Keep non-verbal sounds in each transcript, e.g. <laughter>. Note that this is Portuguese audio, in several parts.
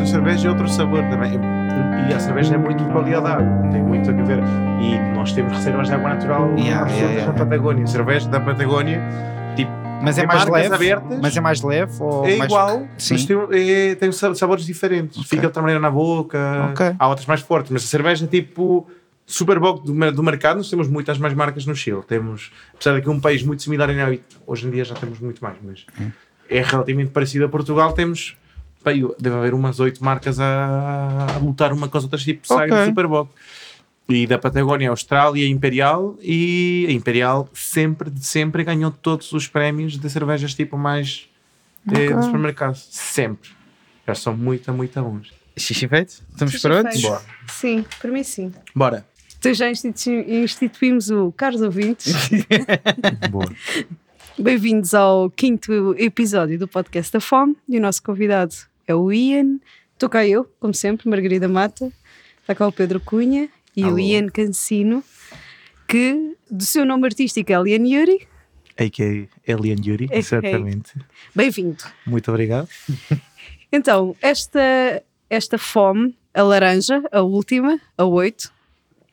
muito habituado a outras cervejas e outro sabor também. E a cerveja é muito de qualidade de água, tem muito a ver. E nós temos reservas de água natural Yeah, absolutas yeah, yeah. na Patagónia. Cerveja da Patagónia, tipo, Mas é mais leve? abertas. Mas é mais leve? Ou é mais... igual, Sim. mas tem, é, tem sa- sabores diferentes. Ok. Fica de outra maneira na boca. Ok. Há outras mais fortes, mas a cerveja, tipo, Superboc do, mer- do mercado, nós temos muitas mais marcas no Chile. Temos, apesar de que é um país muito similar em hábito, hoje em dia já temos muito mais, mas Hum. é relativamente parecido a Portugal. Temos, eu- deve haver umas oito marcas a, a lutar uma com as outras, tipo Saga Ok. e Superboc. E da Patagónia, Austrália, Imperial. E a Imperial sempre, sempre ganhou todos os prémios de cervejas tipo mais eh, Ok. do supermercado. Sempre. Já são muito, muito bons. Xixi feito? Estamos Xixi prontos? feito. Bora. Sim, para mim sim. Bora. Então já instituímos o Caros Ouvintes. <laughs> Boa. Bem-vindos ao quinto episódio do podcast da Fome. E o nosso convidado é o Ian. Estou cá eu, como sempre, Margarida Mata. Está cá o Pedro Cunha e Alô. o Ian Cancino, que do seu nome artístico é Lian Yuri. A.K.A. Alien Yuri, A.K.A.. exatamente. Bem-vindo. Muito obrigado. <laughs> Então, esta, esta fome, a laranja, a última, a 8,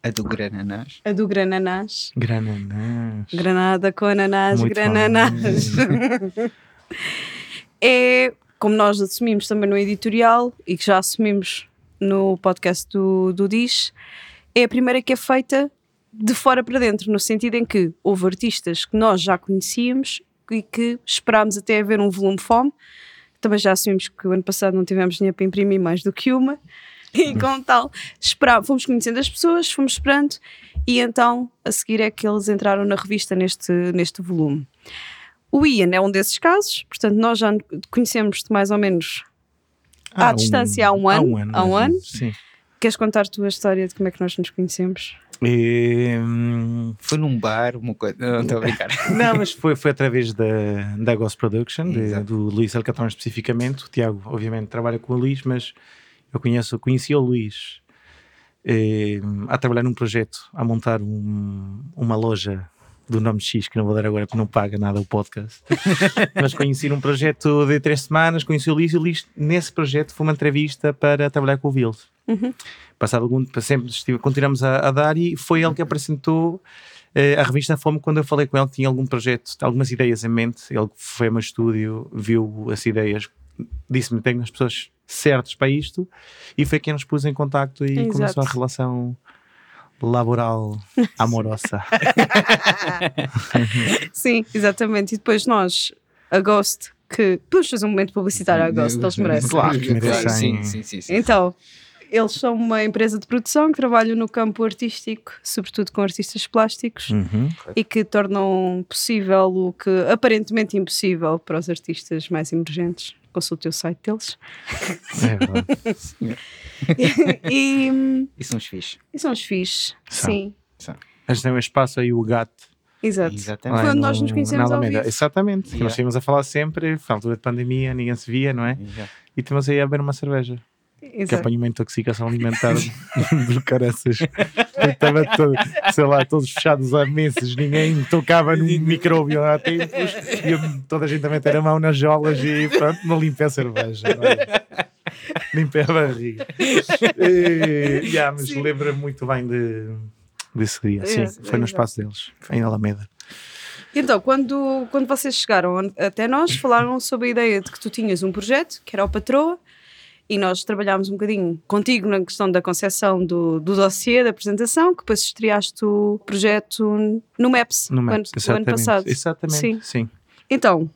A do Grananás. a do grananás. Grananás. Granada com ananás, Muito grananás. <laughs> é, como nós assumimos também no editorial e que já assumimos no podcast do, do Diz, é a primeira que é feita de fora para dentro, no sentido em que houve artistas que nós já conhecíamos e que esperámos até haver um volume fome. Também já assumimos que o ano passado não tivemos dinheiro para imprimir mais do que uma. <laughs> E como tal, fomos conhecendo as pessoas, fomos esperando e então a seguir é que eles entraram na revista neste, neste volume. O Ian é um desses casos, portanto nós já conhecemos-te mais ou menos à Há um- distância há um ano. Há um ano. Há um ano. Sim. Queres contar a tua história de como é que nós nos conhecemos? E, hum, Foi num bar, uma coisa. Não, estou a brincar. <laughs> não, mas foi, foi através da, da Ghost Production, de- do Luís Alcatrão especificamente. O Tiago, obviamente, trabalha com o Luís, mas eu conheço, conheci o Luís eh, a trabalhar num projeto, a montar um- uma loja do nome X, que não vou dar agora porque não paga nada o podcast. <laughs> mas conheci num projeto de três semanas, conheci o Luís e o Luís, nesse projeto, foi uma entrevista para trabalhar com o Vils. Uhum. Passado algum sempre estive, continuamos a, a dar e foi ele que apresentou eh, a revista Fome quando eu falei com ele que tinha algum projeto, algumas ideias em mente. Ele foi ao meu estúdio, viu as ideias, disse-me: tenho as pessoas certas para isto, e foi quem nos pôs em contacto e Exato. começou a relação laboral <laughs> amorosa. <laughs> Sim, exatamente. E depois nós, a Ghost, que. Fazer um momento publicitário à Ghost, eles merecem. Claro que merecem. Sim, sim, sim. sim. Então, eles são uma empresa de produção que trabalha no campo artístico, sobretudo com artistas plásticos, Uhum. e que tornam possível o que aparentemente impossível para os artistas mais emergentes. Consulte o site deles. É verdade. <laughs> e, E são os fixes. e são os fixes. São. Sim, Mas tem um espaço aí, o gato. exato. Exatamente. No- nós nos conhecemos ao vivo. Exatamente. Yeah. Nós tínhamos a falar sempre, foi altura de pandemia, ninguém se via, não é? Exato. E temos aí a beber uma cerveja. Que Exato. apanhou uma intoxicação alimentar <laughs> do caraças. Estava todo, sei lá, todos fechados há meses, ninguém tocava no micróbio há tempos, e eu- toda a gente a meter a mão nas jolas e pronto, não limpei a cerveja. olha. Limpei a barriga. E, yeah, mas Sim. lembra muito bem de, desse dia. Sim, É, foi no exato. espaço deles, foi em Alameda. Então, quando, quando vocês chegaram até nós, falaram sobre a ideia de que tu tinhas um projeto, que era o Patroa, e nós trabalhámos um bocadinho contigo na questão da concepção do, do dossiê, da apresentação, que depois estreaste o projeto no MAPS, No ano, Maps, ano exatamente. passado. Exatamente, Sim. sim. Então,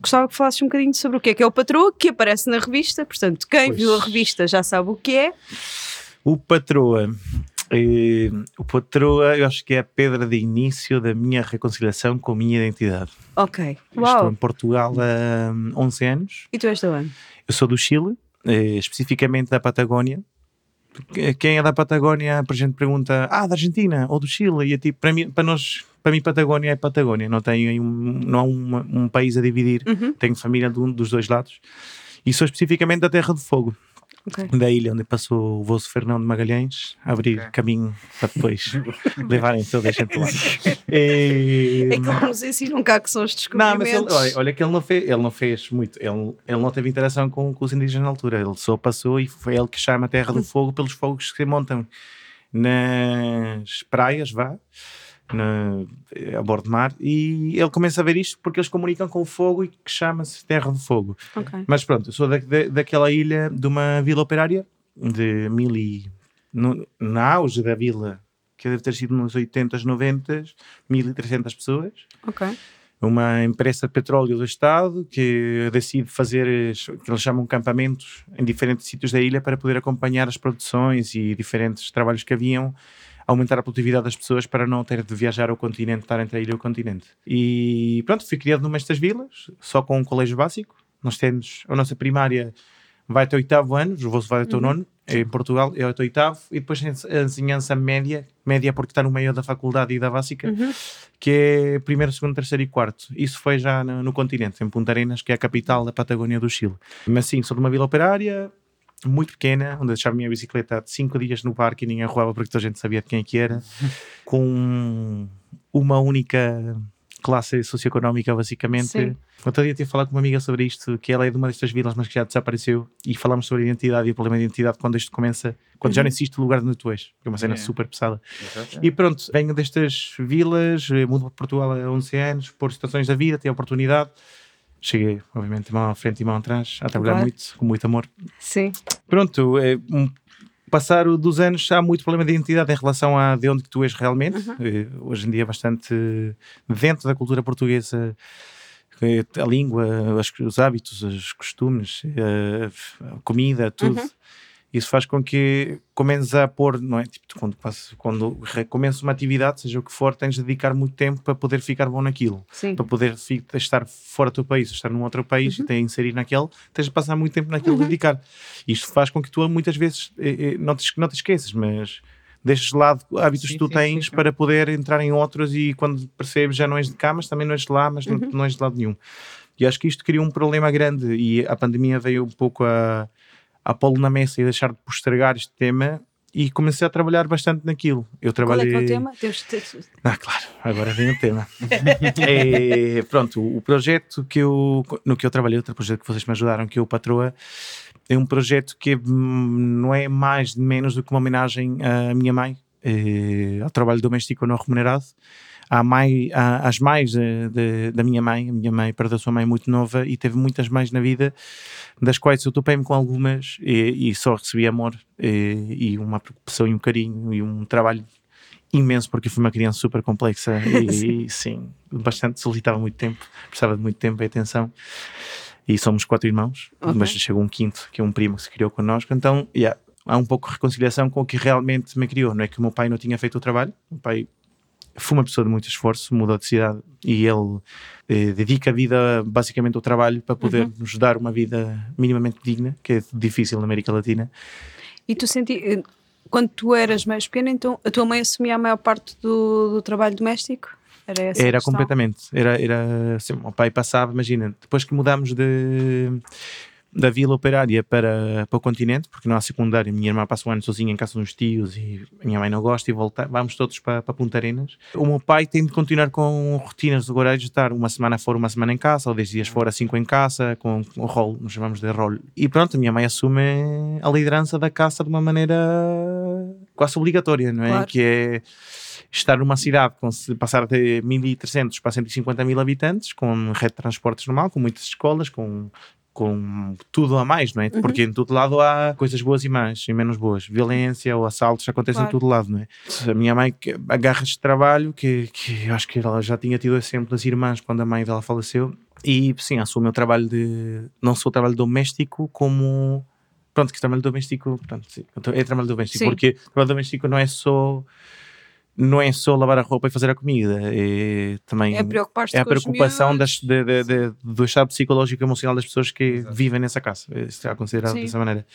gostava que falasses um bocadinho sobre o que é que é o Patroa, que aparece na revista, portanto, quem Pois. viu a revista já sabe o que é. O Patroa. eh, o Patroa, eu acho que é a pedra de início da minha reconciliação com a minha identidade. Ok. Estou Uau! em Portugal há hum, 11 anos. E tu és de onde? Eu sou do Chile, especificamente da Patagónia. Que- Quem é da Patagónia, a gente pergunta, ah, da Argentina ou do Chile. E é tipo, para mim, para nós, para mim Patagónia é Patagónia. Não, tem um, não há uma- um país a dividir. Uhum. Tenho família de um dos dois lados. E sou especificamente da Terra do Fogo. Ok. da ilha onde passou o vosso Fernão de Magalhães, a abrir Ok. caminho para depois <laughs> levarem toda a gente lá. E- <laughs> É que nos ensinam cá que são os Não, mas descobrimentos. ele, olha, olha que ele não fez, ele não fez muito, ele, ele não teve interação com, com os indígenas na altura, ele só passou e foi ele que chama a Terra do <laughs> Fogo pelos fogos que se montam nas praias, vá, na, a bordo de mar, e ele começa a ver isto porque eles comunicam com o fogo e que chama-se Terra do Fogo. Ok. Mas pronto, eu sou da, da- daquela ilha de uma vila operária de mil e. No, na auge da vila, que deve ter sido nos 80s, 90s, 1300 pessoas. Ok. Uma empresa de petróleo do Estado que decide fazer que eles chamam campamentos em diferentes sítios da ilha para poder acompanhar as produções e diferentes trabalhos que haviam, aumentar a produtividade das pessoas para não ter de viajar ao continente, estar entre a ilha e o continente. E pronto, fui criado numa destas vilas, só com um colégio básico. Nós temos a nossa primária vai até o oitavo ano, o vosso vai até o nono, em Portugal é até o oitavo, e depois a ensinança média, média porque está no meio da faculdade e da básica, que é primeiro, segundo, terceiro e quarto. Isso foi já no, no continente, em Punta Arenas, que é a capital da Patagónia do Chile. Mas sim, sou de uma vila operária, muito pequena, onde eu deixava a minha bicicleta de cinco dias no parque e ninguém roubava porque toda a gente sabia de quem é que era, <laughs> com uma única classe socioeconómica, basicamente. Sim. Outro dia tive a falar com uma amiga sobre isto, que ela é de uma destas vilas, mas que já desapareceu, e falamos sobre a identidade e o problema de identidade quando isto começa, quando já não existe o lugar onde tu és, que é uma cena É. super pesada. Exato. E pronto, venho destas vilas, eh, mudo para Portugal há 11 anos, por situações da vida, tenho a oportunidade. Cheguei, obviamente, mão à frente e mão atrás, a trabalhar Claro. muito, com muito amor. Sim. Pronto, é, um, passar dos anos há muito problema de identidade em relação a de onde que tu és realmente. Eh, hoje em dia, bastante dentro da cultura portuguesa, eh, a língua, os hábitos, os costumes, eh, a comida, tudo. Isso faz com que comeces a pôr, não é? Tipo, quando, quando recomeças uma atividade, seja o que for, tens de dedicar muito tempo para poder ficar bom naquilo Sim. para poder estar fora do teu país, estar num outro país e te inserir naquele, tens de passar muito tempo naquilo a dedicar. Isto faz com que tu muitas vezes eh, eh, não, te, não te esqueças, mas deixes de lado hábitos Sim, que tu sim, tens sim, para poder entrar em outros e quando percebes já não és de cá, mas também não és de lá, mas não, não és de lado nenhum. E acho que isto cria um problema grande e a pandemia veio um pouco a, a pô-lo na mesa e deixar de postergar este tema e comecei a trabalhar bastante naquilo. Eu Qual é trabalhei... que é o tema? Temos de ter... Ah, claro, agora vem o tema. <laughs> É, pronto, o projeto que eu, no que eu trabalhei, outro projeto que vocês me ajudaram, que é o Patroa, é um projeto que hum, não é mais nem menos do que uma homenagem à minha mãe, eh, ao trabalho doméstico não remunerado. À mãe, à- às mães de- da minha mãe, a minha mãe perdeu a sua mãe muito nova e teve muitas mães na vida, das quais eu topei-me com algumas e, e só recebi amor eh, e uma preocupação e um carinho e um trabalho imenso porque fui uma criança super complexa <laughs> e, e, sim, bastante, solicitava muito tempo, precisava de muito tempo e atenção. E somos quatro irmãos, Ok. mas chegou um quinto, que é um primo que se criou connosco. Então, yeah, há um pouco de reconciliação com o que realmente me criou. Não é que o meu pai não tinha feito o trabalho, o pai foi uma pessoa de muito esforço, mudou de cidade e ele eh, dedica a vida basicamente ao trabalho para poder nos dar uma vida minimamente digna, que é difícil na América Latina. E tu senti... eh, Quando tu eras mais pequena, então a tua mãe assumia a maior parte do, do trabalho doméstico? Era essa Era completamente. Era, era assim, o pai passava, imagina, depois que mudámos de, da vila operária para, para o continente, porque não há secundária, minha irmã passa um ano sozinha em casa dos tios e minha mãe não gosta e volta, vamos todos para, para Punta Arenas. O meu pai tem de continuar com rotinas de horários de estar uma semana fora, uma semana em casa, ou 10 dias fora, 5 em casa, com o rol, nos chamamos de rol. E pronto, a minha mãe assume a liderança da casa de uma maneira quase obrigatória, não é? Claro. Que é estar numa cidade com passar de 1.300 para 150 mil habitantes, com rede de transportes normal, com muitas escolas, com, com tudo a mais, não é? Uhum. Porque em todo lado há coisas boas e más e menos boas. Violência ou assaltos acontecem Claro. em todo lado, não é? A minha mãe agarra este trabalho, que, que eu acho que ela já tinha tido exemplo das irmãs quando a mãe dela faleceu, e sim, assume o trabalho de, não só o trabalho doméstico, como pronto, que trabalho doméstico, pronto, sim, é trabalho doméstico, Sim. porque trabalho doméstico não é só não é só lavar a roupa e fazer a comida, é também É é a preocupação das, de, de- de- do estado psicológico e emocional das pessoas que Exato. vivem nessa casa. Isso está considerado Sim. dessa maneira.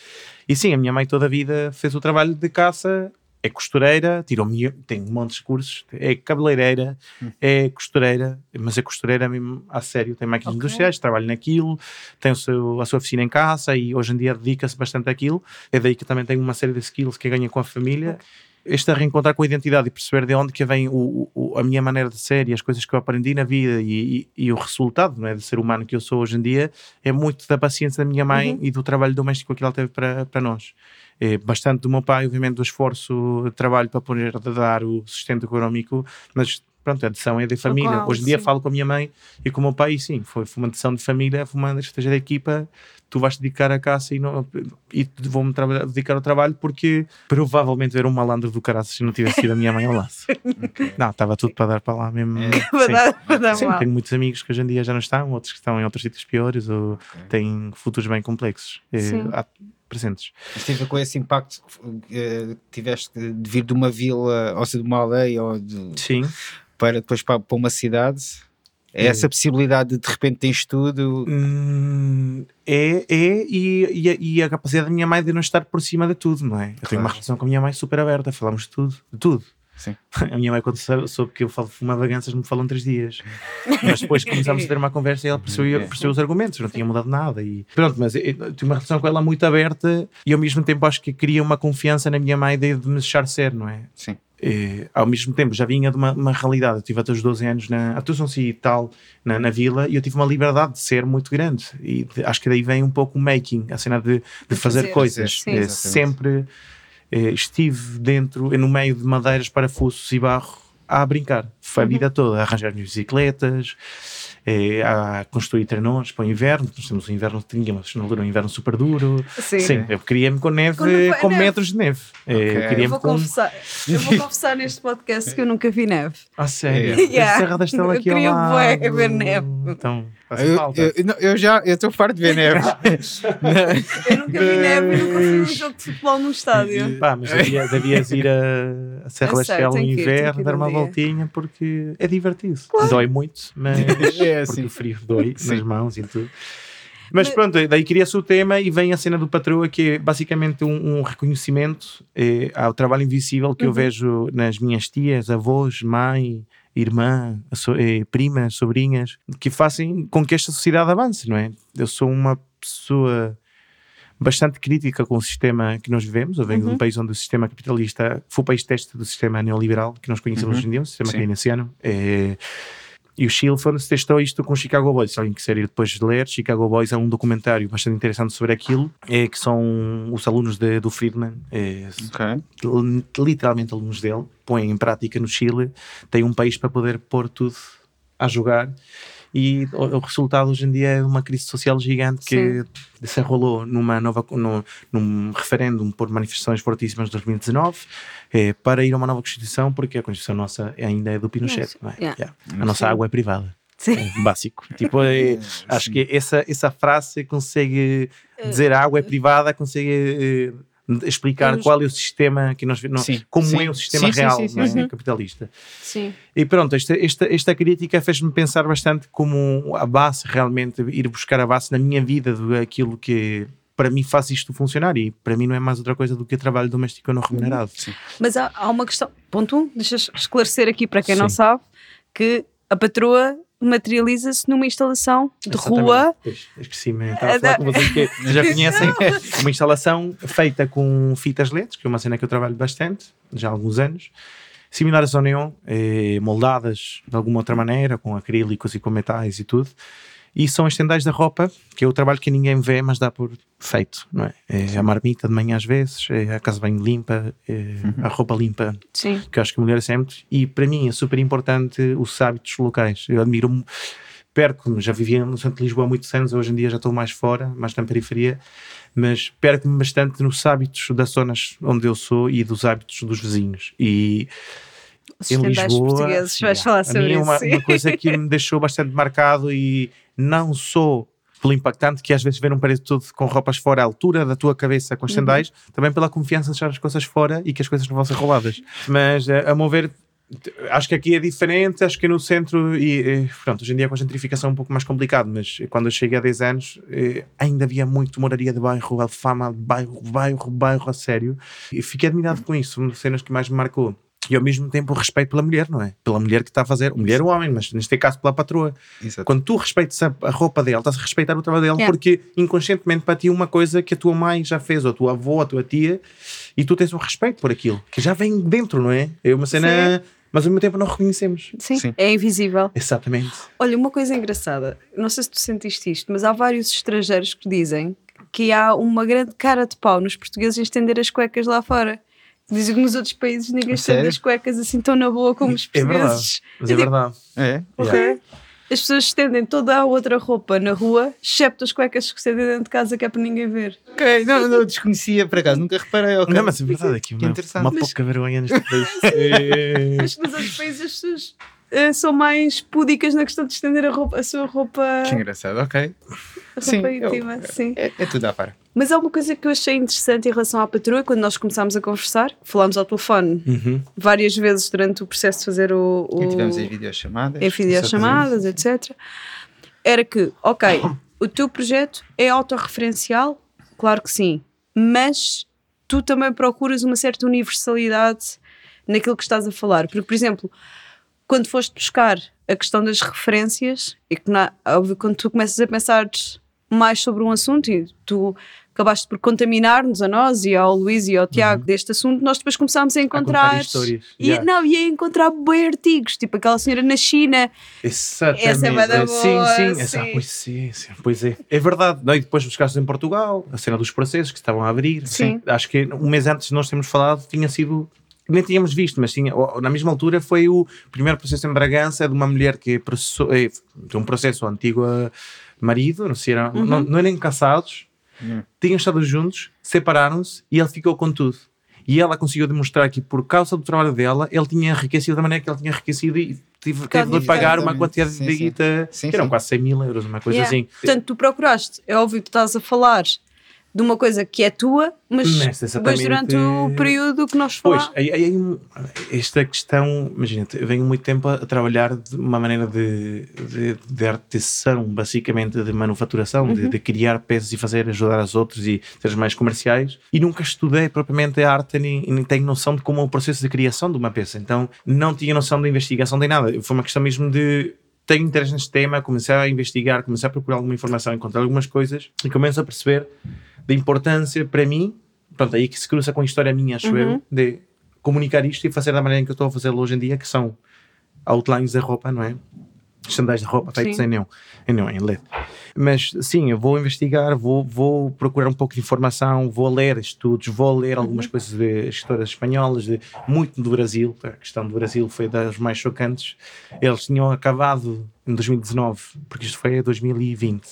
E sim, a minha mãe toda a vida fez o trabalho de caça é costureira, tirou tem um monte de cursos, é cabeleireira, é costureira, mas é costureira mesmo a sério, tem máquinas Ok. industriais, trabalha naquilo, tem o seu, a sua oficina em casa e hoje em dia dedica-se bastante àquilo. É daí que também tem uma série de skills que ganha com a família. Este a reencontrar com a identidade e perceber de onde que vem o, o- a minha maneira de ser e as coisas que eu aprendi na vida e, e- e o resultado não é, de ser humano que eu sou hoje em dia é muito da paciência da minha mãe e do trabalho doméstico que ela teve para, para nós. É bastante do meu pai, obviamente, do esforço de trabalho para poder dar o sustento económico, mas pronto, a decisão é de família. qual, Hoje em dia sim. falo com a minha mãe e com o meu pai e sim, foi, foi uma decisão de família, foi uma estratégia da equipa, tu vais dedicar à caça e, não, e vou-me dedicar ao trabalho porque provavelmente era um malandro do caraças se não tivesse sido a minha mãe ao lado. <laughs> Não, estava tudo para dar para lá mesmo. <laughs> Para Sim. dar- para dar Sim, mal. tenho muitos amigos que hoje em dia já não estão, outros que estão em outros sítios piores ou têm futuros bem complexos. eh, Sim. há presentes. Mas teve a ver com esse impacto eh, que tiveste de vir de uma vila, ou seja, de uma aldeia, ou de, Sim, para depois para, para uma cidade? É essa possibilidade de de repente tens tudo. Hum, é, é e, e, a, e a capacidade da minha mãe de não estar por cima de tudo, não é? Eu tenho uma Claro. relação com a minha mãe super aberta, falamos de tudo, de tudo. Sim. <laughs> A minha mãe, quando sou- soube que eu falo fumar vaganças, me falou três dias. Mas depois <laughs> começámos a ter uma conversa e ela percebeu, percebeu os argumentos, não tinha mudado nada. E pronto, mas eu, eu tinha uma relação com ela muito aberta e ao mesmo tempo acho que queria uma confiança na minha mãe de, de me deixar ser, não é? Sim. Eh, ao mesmo tempo já vinha de uma, uma realidade. Eu tive até os 12 anos na atuação e tal na, na vila e eu tive uma liberdade de ser muito grande. E de- acho que daí vem um pouco o making, a cena de, de De fazer, fazer, coisas. sim. Eh, sempre eh, estive dentro, no meio de madeiras, parafusos e barro a brincar. Foi a vida toda, a arranjar bicicletas. eh, a construir trenós para o inverno, nós temos um inverno, tínhamos na altura um inverno super duro. Sim. Sim, eu queria-me com neve, Com com, neve. metros de neve. Eh, Ok. eu Eu vou, com. confessar, eu vou <laughs> confessar neste podcast que eu nunca vi neve. Ah, sério? <laughs> Yeah. Yeah. Serra da Estrela Eu aqui ao queria lado. bué ver neve. Então, Eu, falta. eu, eu já eu estou farto de ver neve. <laughs> Eu nunca vi neve e nunca fui um jogo de futebol num estádio. Pá, mas devia- devias ir a, a Serra Eu da Estrela no inverno, dar um uma dia. voltinha, porque é divertido. Dói muito, mas <laughs> É, porque sim. o frio dói Sim. nas mãos e tudo. Mas Mas- pronto, daí queria-se o tema e vem a cena do patroa, que é basicamente um, um reconhecimento eh, ao trabalho invisível que eu Uhum. vejo nas minhas tias, avós, mãe, irmã, so- eh, primas, sobrinhas, que fazem com que esta sociedade avance, não é? Eu sou uma pessoa bastante crítica com o sistema que nós vivemos. Eu venho de Uhum. um país onde o sistema capitalista foi o país teste do sistema neoliberal que nós conhecemos Uhum. hoje em dia, o sistema Sim. keynesiano. Eh, e o se testou isto com Chicago Boys. Se alguém quiser ir depois ler, Chicago Boys é um documentário bastante interessante sobre aquilo, é, que são os alunos de- do Friedman, é, Ok. li- literalmente alunos dele, põem em prática no Chile, têm um país para poder pôr tudo a jogar. E o, o resultado hoje em dia é uma crise social gigante que se enrolou numa nova, no, num referendo por manifestações fortíssimas de 2019 eh, para ir a uma nova Constituição, porque a Constituição nossa ainda é do Pinochet. não é? Yeah. Yeah. A nossa água é privada. Sim. É básico. <laughs> Tipo, é- acho que essa, essa frase consegue dizer a água é privada, consegue eh, explicar qual é o sistema que nós não, Sim. como Sim. é o sistema Sim, real sim, sim, não é? sim. capitalista. Sim. E pronto, esta, esta, esta crítica fez-me pensar bastante como a base realmente, ir buscar a base na minha vida daquilo que para mim faz isto funcionar e para mim não é mais outra coisa do que trabalho doméstico não remunerado. Mas há, há uma questão. Ponto um, deixa esclarecer aqui para quem não sabe que a patroa materializa-se numa instalação de Exatamente. rua. Esqueci-me. Estava a É falar da- com vocês que já <laughs> conhecem. Uma instalação feita com fitas LEDs, que é uma cena que eu trabalho bastante, já há alguns anos. Similares ao neon, eh, moldadas de alguma outra maneira, com acrílicos e com metais e tudo. E são as tendais da roupa, que é o trabalho que ninguém vê, mas dá por feito, não é? É a marmita de manhã às vezes, é a casa bem limpa, é a roupa limpa Sim. que eu acho que a mulher é sempre, e para mim é super importante os hábitos locais. Eu admiro, perco-me, já vivia no centro de Lisboa há muitos anos, hoje em dia já estou mais fora, mais na periferia, mas perco-me bastante nos hábitos das zonas onde eu sou e dos hábitos dos vizinhos. E Os em Lisboa, portugueses, vais yeah, falar a sobre é isso. uma, uma coisa que me deixou bastante marcado e não só pelo impactante que às vezes ver um prédio todo com roupas fora à altura da tua cabeça Uhum. com os estendais, também pela confiança de deixar as coisas fora e que as coisas não vão ser roubadas. Mas eh, a, a meu ver acho que aqui é diferente, acho que no centro, e eh, pronto, hoje em dia com a gentrificação é um pouco mais complicado, mas quando eu cheguei há 10 anos eh, ainda havia muito moraria de bairro, alfama, bairro, bairro, bairro a sério, e fiquei admirado com isso, uma das cenas que mais me marcou. E ao mesmo tempo o respeito pela mulher, não é? Pela mulher que está a fazer, mulher ou homem, mas neste caso pela patroa. Exato. Quando tu respeitas a, a roupa dela, estás a respeitar o trabalho dela, Yeah. porque inconscientemente para ti é uma coisa que a tua mãe já fez, ou a tua avó, a tua tia, e tu tens um respeito por aquilo, que já vem dentro, não é? É uma cena, mas ao mesmo tempo não reconhecemos. Sim, Sim. é invisível. Exatamente. Olha, uma coisa engraçada, não sei se tu sentiste isto, mas há vários estrangeiros que dizem que há uma grande cara de pau nos portugueses em estender as cuecas lá fora. Dizem que nos outros países ninguém A estende sério? as cuecas assim tão na boa como os É verdade. portugueses. Mas Eu é digo, verdade. É? ok. As pessoas estendem toda a outra roupa na rua, excepto as cuecas que estendem dentro de casa, que é para ninguém ver. Ok, não, não desconhecia por acaso, nunca reparei. ok. Não, mas é verdade, aqui Que uma, interessante. uma Mas- pouca vergonha neste <laughs> país. É. Mas nos outros países as pessoas eh, são mais púdicas na questão de estender a, roupa, a sua roupa, Que engraçado, ok. a Sim, roupa eu- íntima. sim. É, é tudo à par. Mas há uma coisa que eu achei interessante em relação à patroa, quando nós começámos a conversar, falámos ao telefone Uhum. várias vezes durante o processo de fazer o, o E tivemos as videochamadas. em videochamadas, etc. Era que, ok, o teu projeto é autorreferencial, claro que sim, mas tu também procuras uma certa universalidade naquilo que estás a falar. Porque, por exemplo, quando foste buscar a questão das referências, e que na, óbvio, quando tu começas a pensar mais sobre um assunto e tu acabaste por contaminar-nos a nós e ao Luís e ao Tiago deste assunto, nós depois começámos a encontrar. contar histórias. E, Yeah. Não, e a encontrar bem artigos, tipo aquela senhora na China. Exatamente. Essa é da sim, boa, sim, essa- sim. pois, sim, sim, pois é. É verdade. Não, e depois buscaste em Portugal, a cena dos processos que estavam a abrir. Sim. Acho que um mês antes de nós termos falado, tinha sido. Nem tínhamos visto, mas tinha, na mesma altura foi o primeiro processo em Bragança de uma mulher que processou, eh, tem um processo antigo eh, marido, não sei, era, Uhum. não, não eram casados, Hum. tinham estado juntos, separaram-se e ele ficou com tudo. E ela conseguiu demonstrar que, por causa do trabalho dela, ele tinha enriquecido da maneira que ele tinha enriquecido e tive, teve de pagar uma quantidade Sim, de guita, que eram sim. quase 100 mil euros, uma coisa Yeah. assim. Portanto, tu procuraste, é óbvio que estás a falar de uma coisa que é tua, mas, Mas mas exatamente- durante o período que nós Pois, falamos. aí, aí, aí esta questão, imagina, eu venho muito tempo a, a trabalhar de uma maneira de, de, de artesão, basicamente, de manufaturação, Uhum. de, de criar peças e fazer, ajudar as outros e ser mais comerciais. E nunca estudei propriamente a arte, nem, nem tenho noção de como é o processo de criação de uma peça. Então, não tinha noção da investigação nem nada. Foi uma questão mesmo de. Tenho interesse neste tema, comecei a investigar, comecei a procurar alguma informação, encontrar algumas coisas e começo a perceber da importância para mim, pronto, aí que se cruza com a história minha, acho eu, de comunicar isto e fazer da maneira que eu estou a fazê-lo hoje em dia, que são outlines da roupa, não é? Estandais de roupa feitos em neon, em neon, em LED. Mas sim, eu vou investigar, vou, vou procurar um pouco de informação, vou ler estudos, vou ler algumas coisas de histórias espanholas, de, muito do Brasil. A questão do Brasil foi das mais chocantes. Eles tinham acabado em 2019, porque isto foi em 2020.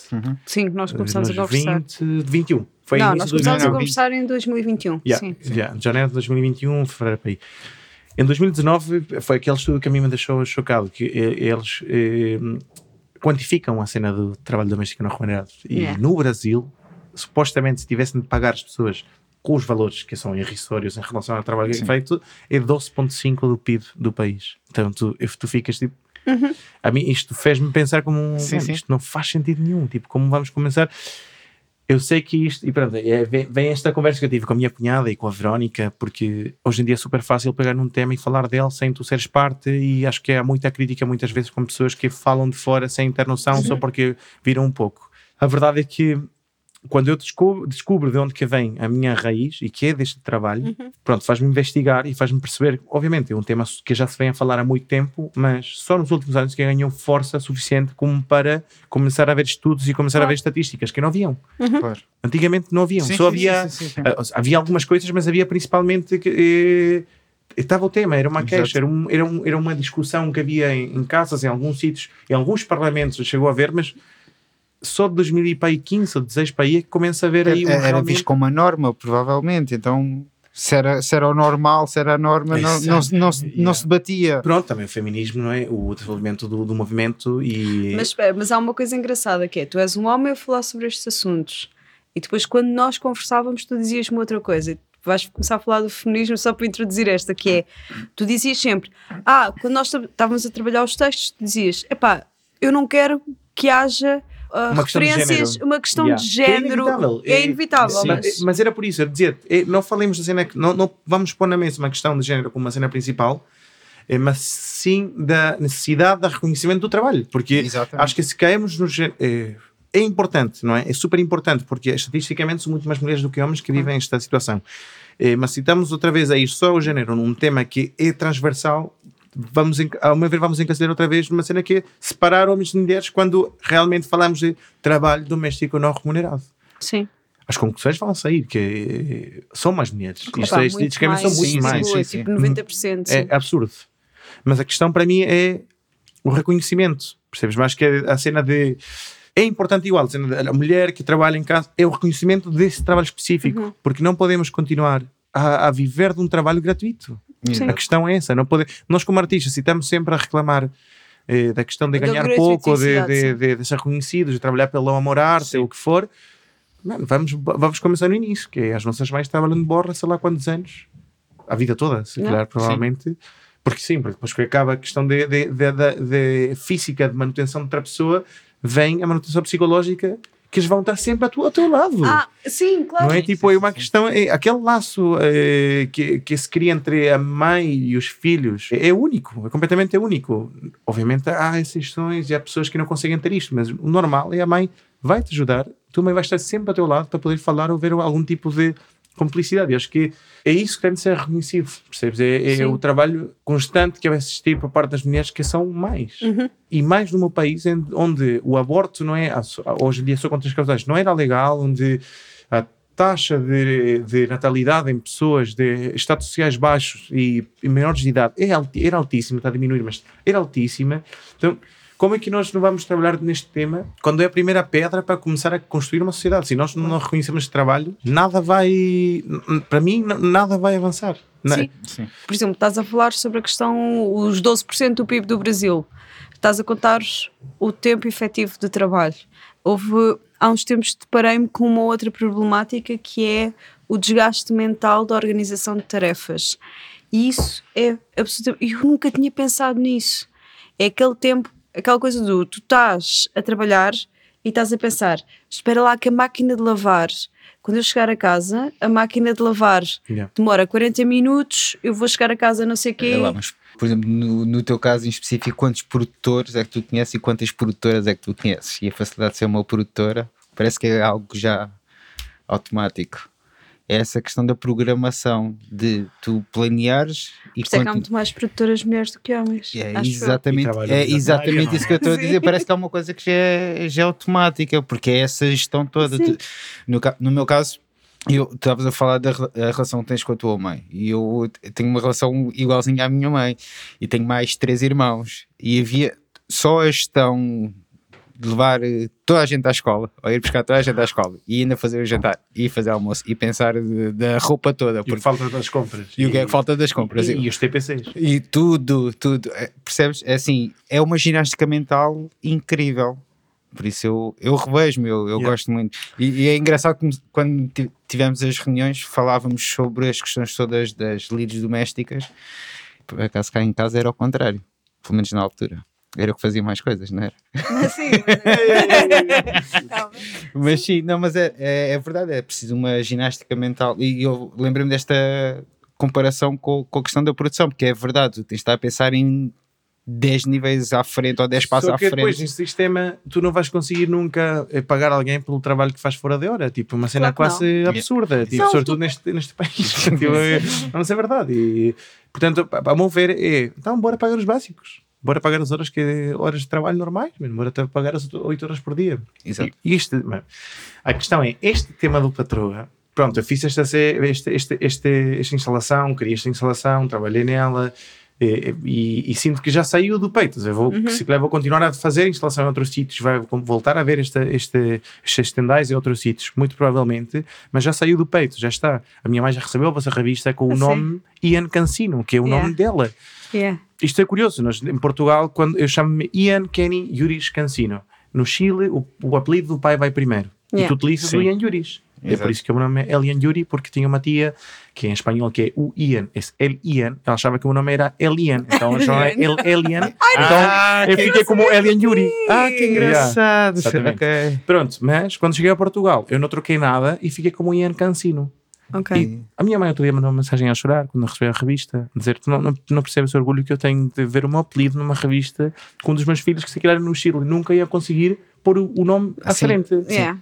Sim, nós começámos a Nos conversar. 20, 21. Foi não, nós começámos a 2020. conversar em 2021. Yeah, Sim. yeah, janeiro de 2021, fevereiro para aí. Em 2019 foi aquele estudo que a mim me deixou chocado, que eh, eles eh, quantificam a cena do trabalho doméstico não remunerado. E Yeah. no Brasil, supostamente, se tivessem de pagar as pessoas com os valores que são irrisórios em relação ao trabalho é Sim. feito, é 12,5% do PIB do país. Então tu, tu ficas tipo. A mim isto fez-me pensar como um, Sim, "Mano, sim. isto não faz sentido nenhum. Tipo, como vamos começar? Eu sei que isto, e pronto, é, vem, vem esta conversa que eu tive com a minha cunhada e com a Verónica, porque hoje em dia é super fácil pegar num tema e falar dele sem tu seres parte, e acho que há muita crítica muitas vezes com pessoas que falam de fora sem ter noção só porque viram um pouco. A verdade é que quando eu descubro, descubro de onde que vem a minha raiz e que é deste trabalho, pronto, faz-me investigar e faz-me perceber, obviamente, é um tema que já se vem a falar há muito tempo, mas só nos últimos anos que ganhou força suficiente como para começar a ver estudos e começar a ver estatísticas que não haviam. Claro. Antigamente não haviam, Sim, só sim, havia sim, sim, sim. havia algumas coisas, mas havia principalmente que, eh, estava o tema, era uma Exato. queixa, era, um, era, um, era uma discussão que havia em, em casas, em alguns sítios, em alguns parlamentos chegou a ver, mas só de 2015 ou 16 para aí é que começa a ver aí um Era, realmente- visto como uma norma, provavelmente. Então, se era, se era o normal, se era a norma, não, não, se- não, se- não se debatia. Pronto, também o feminismo, não é? O desenvolvimento do, do movimento e. Mas espera, mas há uma coisa engraçada que é, tu és um homem a falar sobre estes assuntos e depois quando nós conversávamos tu dizias-me outra coisa. vais começar a falar do feminismo só para introduzir esta, que é, tu dizias sempre, ah, quando nós estávamos a trabalhar os textos, tu dizias, epá, eu não quero que haja uh, Uma questão de referências, género. uma questão Yeah. de Que é género. inevitável. É É- inevitável, Sim. mas... Mas, era por isso, eu dizia, é, não falemos da cena, que- não, não vamos pôr na mesa uma questão de género como uma cena principal, é, mas sim da necessidade de reconhecimento do trabalho, porque Exatamente. acho que se caímos no gê- é, é importante, não é? É super importante, porque estatisticamente são muito mais mulheres do que homens que vivem esta situação. É, mas se estamos outra vez a ir só ao género num tema que é transversal, vamos, ao meu ver, vamos encasilhar outra vez numa cena que é separar homens de mulheres quando realmente falamos de trabalho doméstico não remunerado Sim. as conclusões vão sair, que eh, são mais mulheres. Isto Epá, é, muito estatisticamente são mais, muito sim, mais. tipo, é sim, tipo 90%. sim. É absurdo. Mas a questão para mim é o reconhecimento. Percebes? Mas que é a cena de. É importante igual, a a mulher que trabalha em casa é o reconhecimento desse trabalho específico, Uhum. porque não podemos continuar a, a viver de um trabalho gratuito. Sim. A questão é essa. Não pode... Nós, como artistas, se estamos sempre a reclamar eh, da questão de ganhar pouco, ou de, de, de, de ser reconhecidos, de trabalhar pelo amor à arte, ou o que for, mano, vamos, vamos começar no início, que é as nossas mães trabalham de borra, sei lá quantos anos, a vida toda, se calhar, provavelmente. Porque sim, porque depois que acaba a questão de, de, de- de física, de manutenção de outra pessoa, vem a manutenção psicológica que eles vão estar sempre a tu- ao teu lado. Ah, sim, claro. Não é tipo, é uma questão, é, aquele laço eh, que, que se cria entre a mãe e os filhos é, é único, é completamente único. Obviamente há exceções e há pessoas que não conseguem ter isto, mas o normal é a mãe vai te ajudar, tua mãe vai estar sempre ao teu lado para poder falar ou ver algum tipo de complicidade. E acho que é isso que deve ser reconhecido, percebes? É, é o trabalho constante que vai existir por parte das mulheres que são mais. Uhum. E mais meu país, onde o aborto não é, hoje em dia só contra as causais, não era legal, onde a taxa de, de natalidade em pessoas de estados sociais baixos e, e menores de idade é era altíssima, está a diminuir, mas era altíssima. Então, como é que nós não vamos trabalhar neste tema quando é a primeira pedra para começar a construir uma sociedade? Se nós não reconhecemos este trabalho, nada vai, para mim, nada vai avançar. Na- Sim. Sim. Por exemplo, estás a falar sobre a questão, os 12% do PIB do Brasil. Estás a contar o tempo efetivo de trabalho. Houve, há uns tempos, deparei-me com uma outra problemática que é o desgaste mental da organização de tarefas. E isso é absolutamente. Eu nunca tinha pensado nisso. É aquele tempo, aquela coisa do tu estás a trabalhar e estás a pensar: espera lá que a máquina de lavar. Quando eu chegar a casa, a máquina de lavar Yeah. demora 40 minutos, eu vou chegar a casa não sei o quê. É lá, mas, por exemplo, no, no teu caso em específico, quantos produtores é que tu conheces e quantas produtoras é que tu conheces? E a facilidade de ser uma produtora parece que é algo já automático. É essa questão da programação, de tu planeares e Por isso é que há muito mais produtoras mulheres do que homens. É exatamente, é exatamente isso que eu estou a dizer. Parece que é uma coisa que já é, já é automática, porque é essa gestão toda. Tu- no, no meu caso, eu tu estavas a falar da relação que tens com a tua mãe, e eu tenho uma relação igualzinha à minha mãe, e tenho mais três irmãos, e havia só a gestão de levar eh, toda a gente à escola, ou ir buscar toda a gente à escola, e ainda fazer o jantar, e fazer almoço, e pensar da roupa toda, E o que falta das compras. e o que é que falta das compras. E, e os TPCs. E tudo, tudo. É, percebes? É assim, é uma ginástica mental incrível. Por isso eu, eu revejo-me, eu, eu Yeah. gosto muito. E, e é engraçado que quando ti- tivemos as reuniões falávamos sobre as questões todas das lides domésticas. Por acaso cá em casa era ao contrário, pelo menos na altura. Era eu que fazia mais coisas, não era? Sim. <laughs> Mas sim, não, mas é, é, é verdade, é preciso uma ginástica mental. E eu lembrei-me desta comparação com, com a questão da produção, porque é verdade, tu tens de estar a pensar em 10 níveis à frente ou 10 passos Só à que depois, frente. neste sistema, tu não vais conseguir nunca eh, pagar alguém pelo trabalho que faz fora de hora. Tipo, uma cena Claro quase absurda. Tipo, Não, sobretudo neste, neste país. <laughs> tipo, é, não é verdade. E, portanto, a a meu ver, é. Então, bora pagar os básicos. Bora pagar as horas, que, horas de trabalho normais. mano. Bora pagar as 8 horas por dia. Exato. E isto, a questão é, este tema do patroa, pronto, eu fiz esta, este, este, este, esta instalação, criei esta instalação, trabalhei nela e, e- e sinto que já saiu do peito. Eu vou, Se calhar vou continuar a fazer instalação em outros sítios, vai voltar a ver esta, este, estes stand-ys em outros sítios, muito provavelmente, mas já saiu do peito, já está. A minha mãe já recebeu a vossa revista com o Ah, sim. nome Ian Cancino, que é o Yeah. nome dela. Yeah. Isto é curioso, nós, em Portugal, quando eu chamo-me Ian Kenny Yuris Cancino. No Chile, o, o apelido do pai vai primeiro. E Yeah. tu utilizas Sim. o Ian Yuris. É por Exato. isso que o meu nome é Elian Yuri, porque tinha uma tia que em espanhol que é o Ian, esse El Ian, ela achava que o meu nome era Elian, então já é El Elian, <laughs> então Ah, eu que fiquei como Elian Yuri. Ah, que engraçado. exatamente. Ok. Pronto, mas quando cheguei a Portugal, eu não troquei nada e fiquei como Ian Cancino. E a minha mãe outro dia mandou uma mensagem a chorar quando eu recebi a revista, dizer que não, não, não percebes o orgulho que eu tenho de ver o meu apelido numa revista com um dos meus filhos que se criaram no Chile. Nunca ia conseguir pôr o, nome à Sim. frente. Yeah.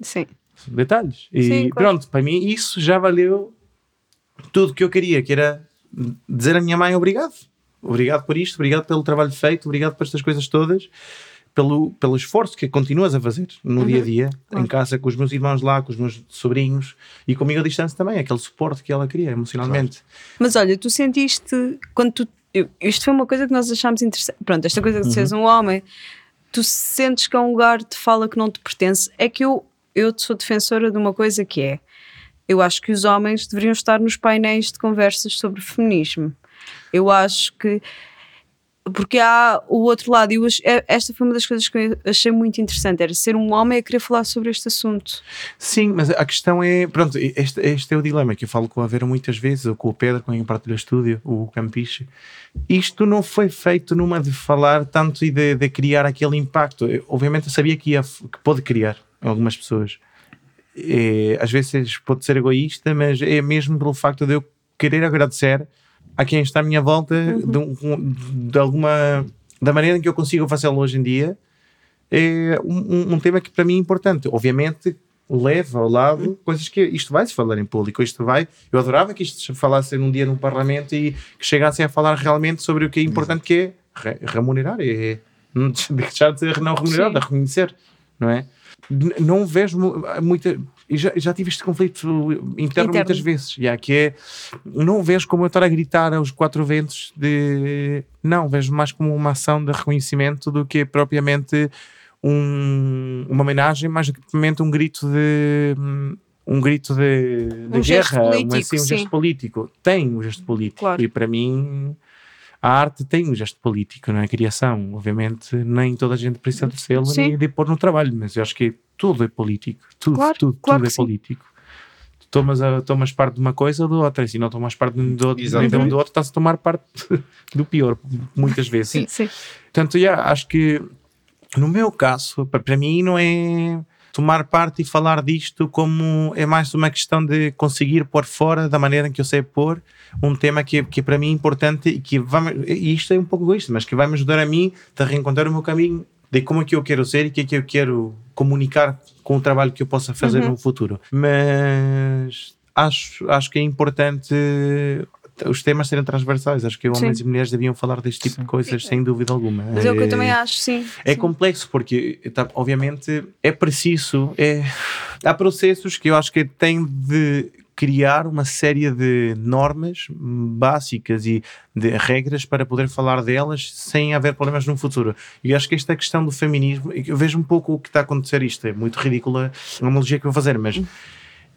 Sim. Detalhes. E Sim, claro. pronto, para mim isso já valeu tudo o que eu queria, que era dizer à minha mãe obrigado. Obrigado por isto, obrigado pelo trabalho feito, obrigado por estas coisas todas, pelo, pelo esforço que continuas a fazer no Uhum. dia a dia, em casa, com os meus irmãos lá, com os meus sobrinhos e comigo à distância também, aquele suporte que ela queria emocionalmente. Mas olha, tu sentiste quando tu. eu- isto foi uma coisa que nós achámos interessante. Pronto, esta coisa de seres Uhum. um homem, tu sentes que é um lugar de fala que não te pertence. É que eu, eu sou defensora de uma coisa que é. Eu acho que os homens deveriam estar nos painéis de conversas sobre feminismo. Eu acho que. Porque há o outro lado, e é- esta foi uma das coisas que eu achei muito interessante: era ser um homem a querer falar sobre este assunto. Sim, mas a questão é, pronto, este, este é o dilema que eu falo com a Vera muitas vezes, ou com o Pedro, com quem partilha estúdio, o Campiche. Isto não foi feito numa de falar tanto e de, de criar aquele impacto. Eu, obviamente eu sabia que, ia, que pode criar algumas pessoas. É, às vezes pode ser egoísta, mas é mesmo pelo facto de eu querer agradecer a quem está à minha volta de, um- de alguma da maneira que eu consigo fazê-lo hoje em dia é um, um- tema que para mim é importante. Obviamente leva ao lado coisas que isto vai se falar em público, isto vai. Eu adorava que isto se falasse num dia num parlamento e que chegassem a falar realmente sobre o que é importante que é re- remunerar, é não <laughs> deixar de ser não remunerar, Sim. de reconhecer, não é? Não vejo mu- muita. E Já, já tive este conflito interno, Interno. muitas vezes, já, que é não vejo como eu estar a gritar aos quatro ventos de não, vejo mais como uma ação de reconhecimento do que propriamente um- uma homenagem, mais do que propriamente um grito de um grito de, de Um guerra, político, um, assim, um gesto político. Tem um gesto político. Claro. E para mim a arte tem um gesto político, não é? A criação, obviamente, nem toda a gente precisa de Sim. nem de pôr no trabalho, mas eu acho que tudo é político. Tudo, Claro, tudo, claro tudo é político. Tu tomas, a- tomas parte de uma coisa ou de outra, e se não tomas parte de, do, de um do outro, estás a tomar parte <laughs> do pior, muitas vezes. Sim. Sim. Portanto, yeah, acho que no meu caso, pa- para mim não é tomar parte e falar disto como é mais uma questão de conseguir pôr fora da maneira em que eu sei pôr um tema que, que para mim é importante e que vai e isto é um pouco egoísta, mas que vai me ajudar a mim a reencontrar o meu caminho de como é que eu quero ser e o que é que eu quero comunicar com o trabalho que eu possa fazer Uhum. no futuro. Mas acho, acho que é importante os temas serem transversais. Acho que homens Sim. e mulheres deviam falar deste tipo de coisas sem dúvida alguma. Mas é o que eu Eh, também acho, sim. é Sim. complexo porque, tá, obviamente, é preciso. É, há processos que eu acho que têm de criar uma série de normas básicas e de regras para poder falar delas sem haver problemas no futuro. E acho que esta questão do feminismo, eu vejo um pouco o que está a acontecer. Isto é muito ridícula a analogia que eu vou fazer, mas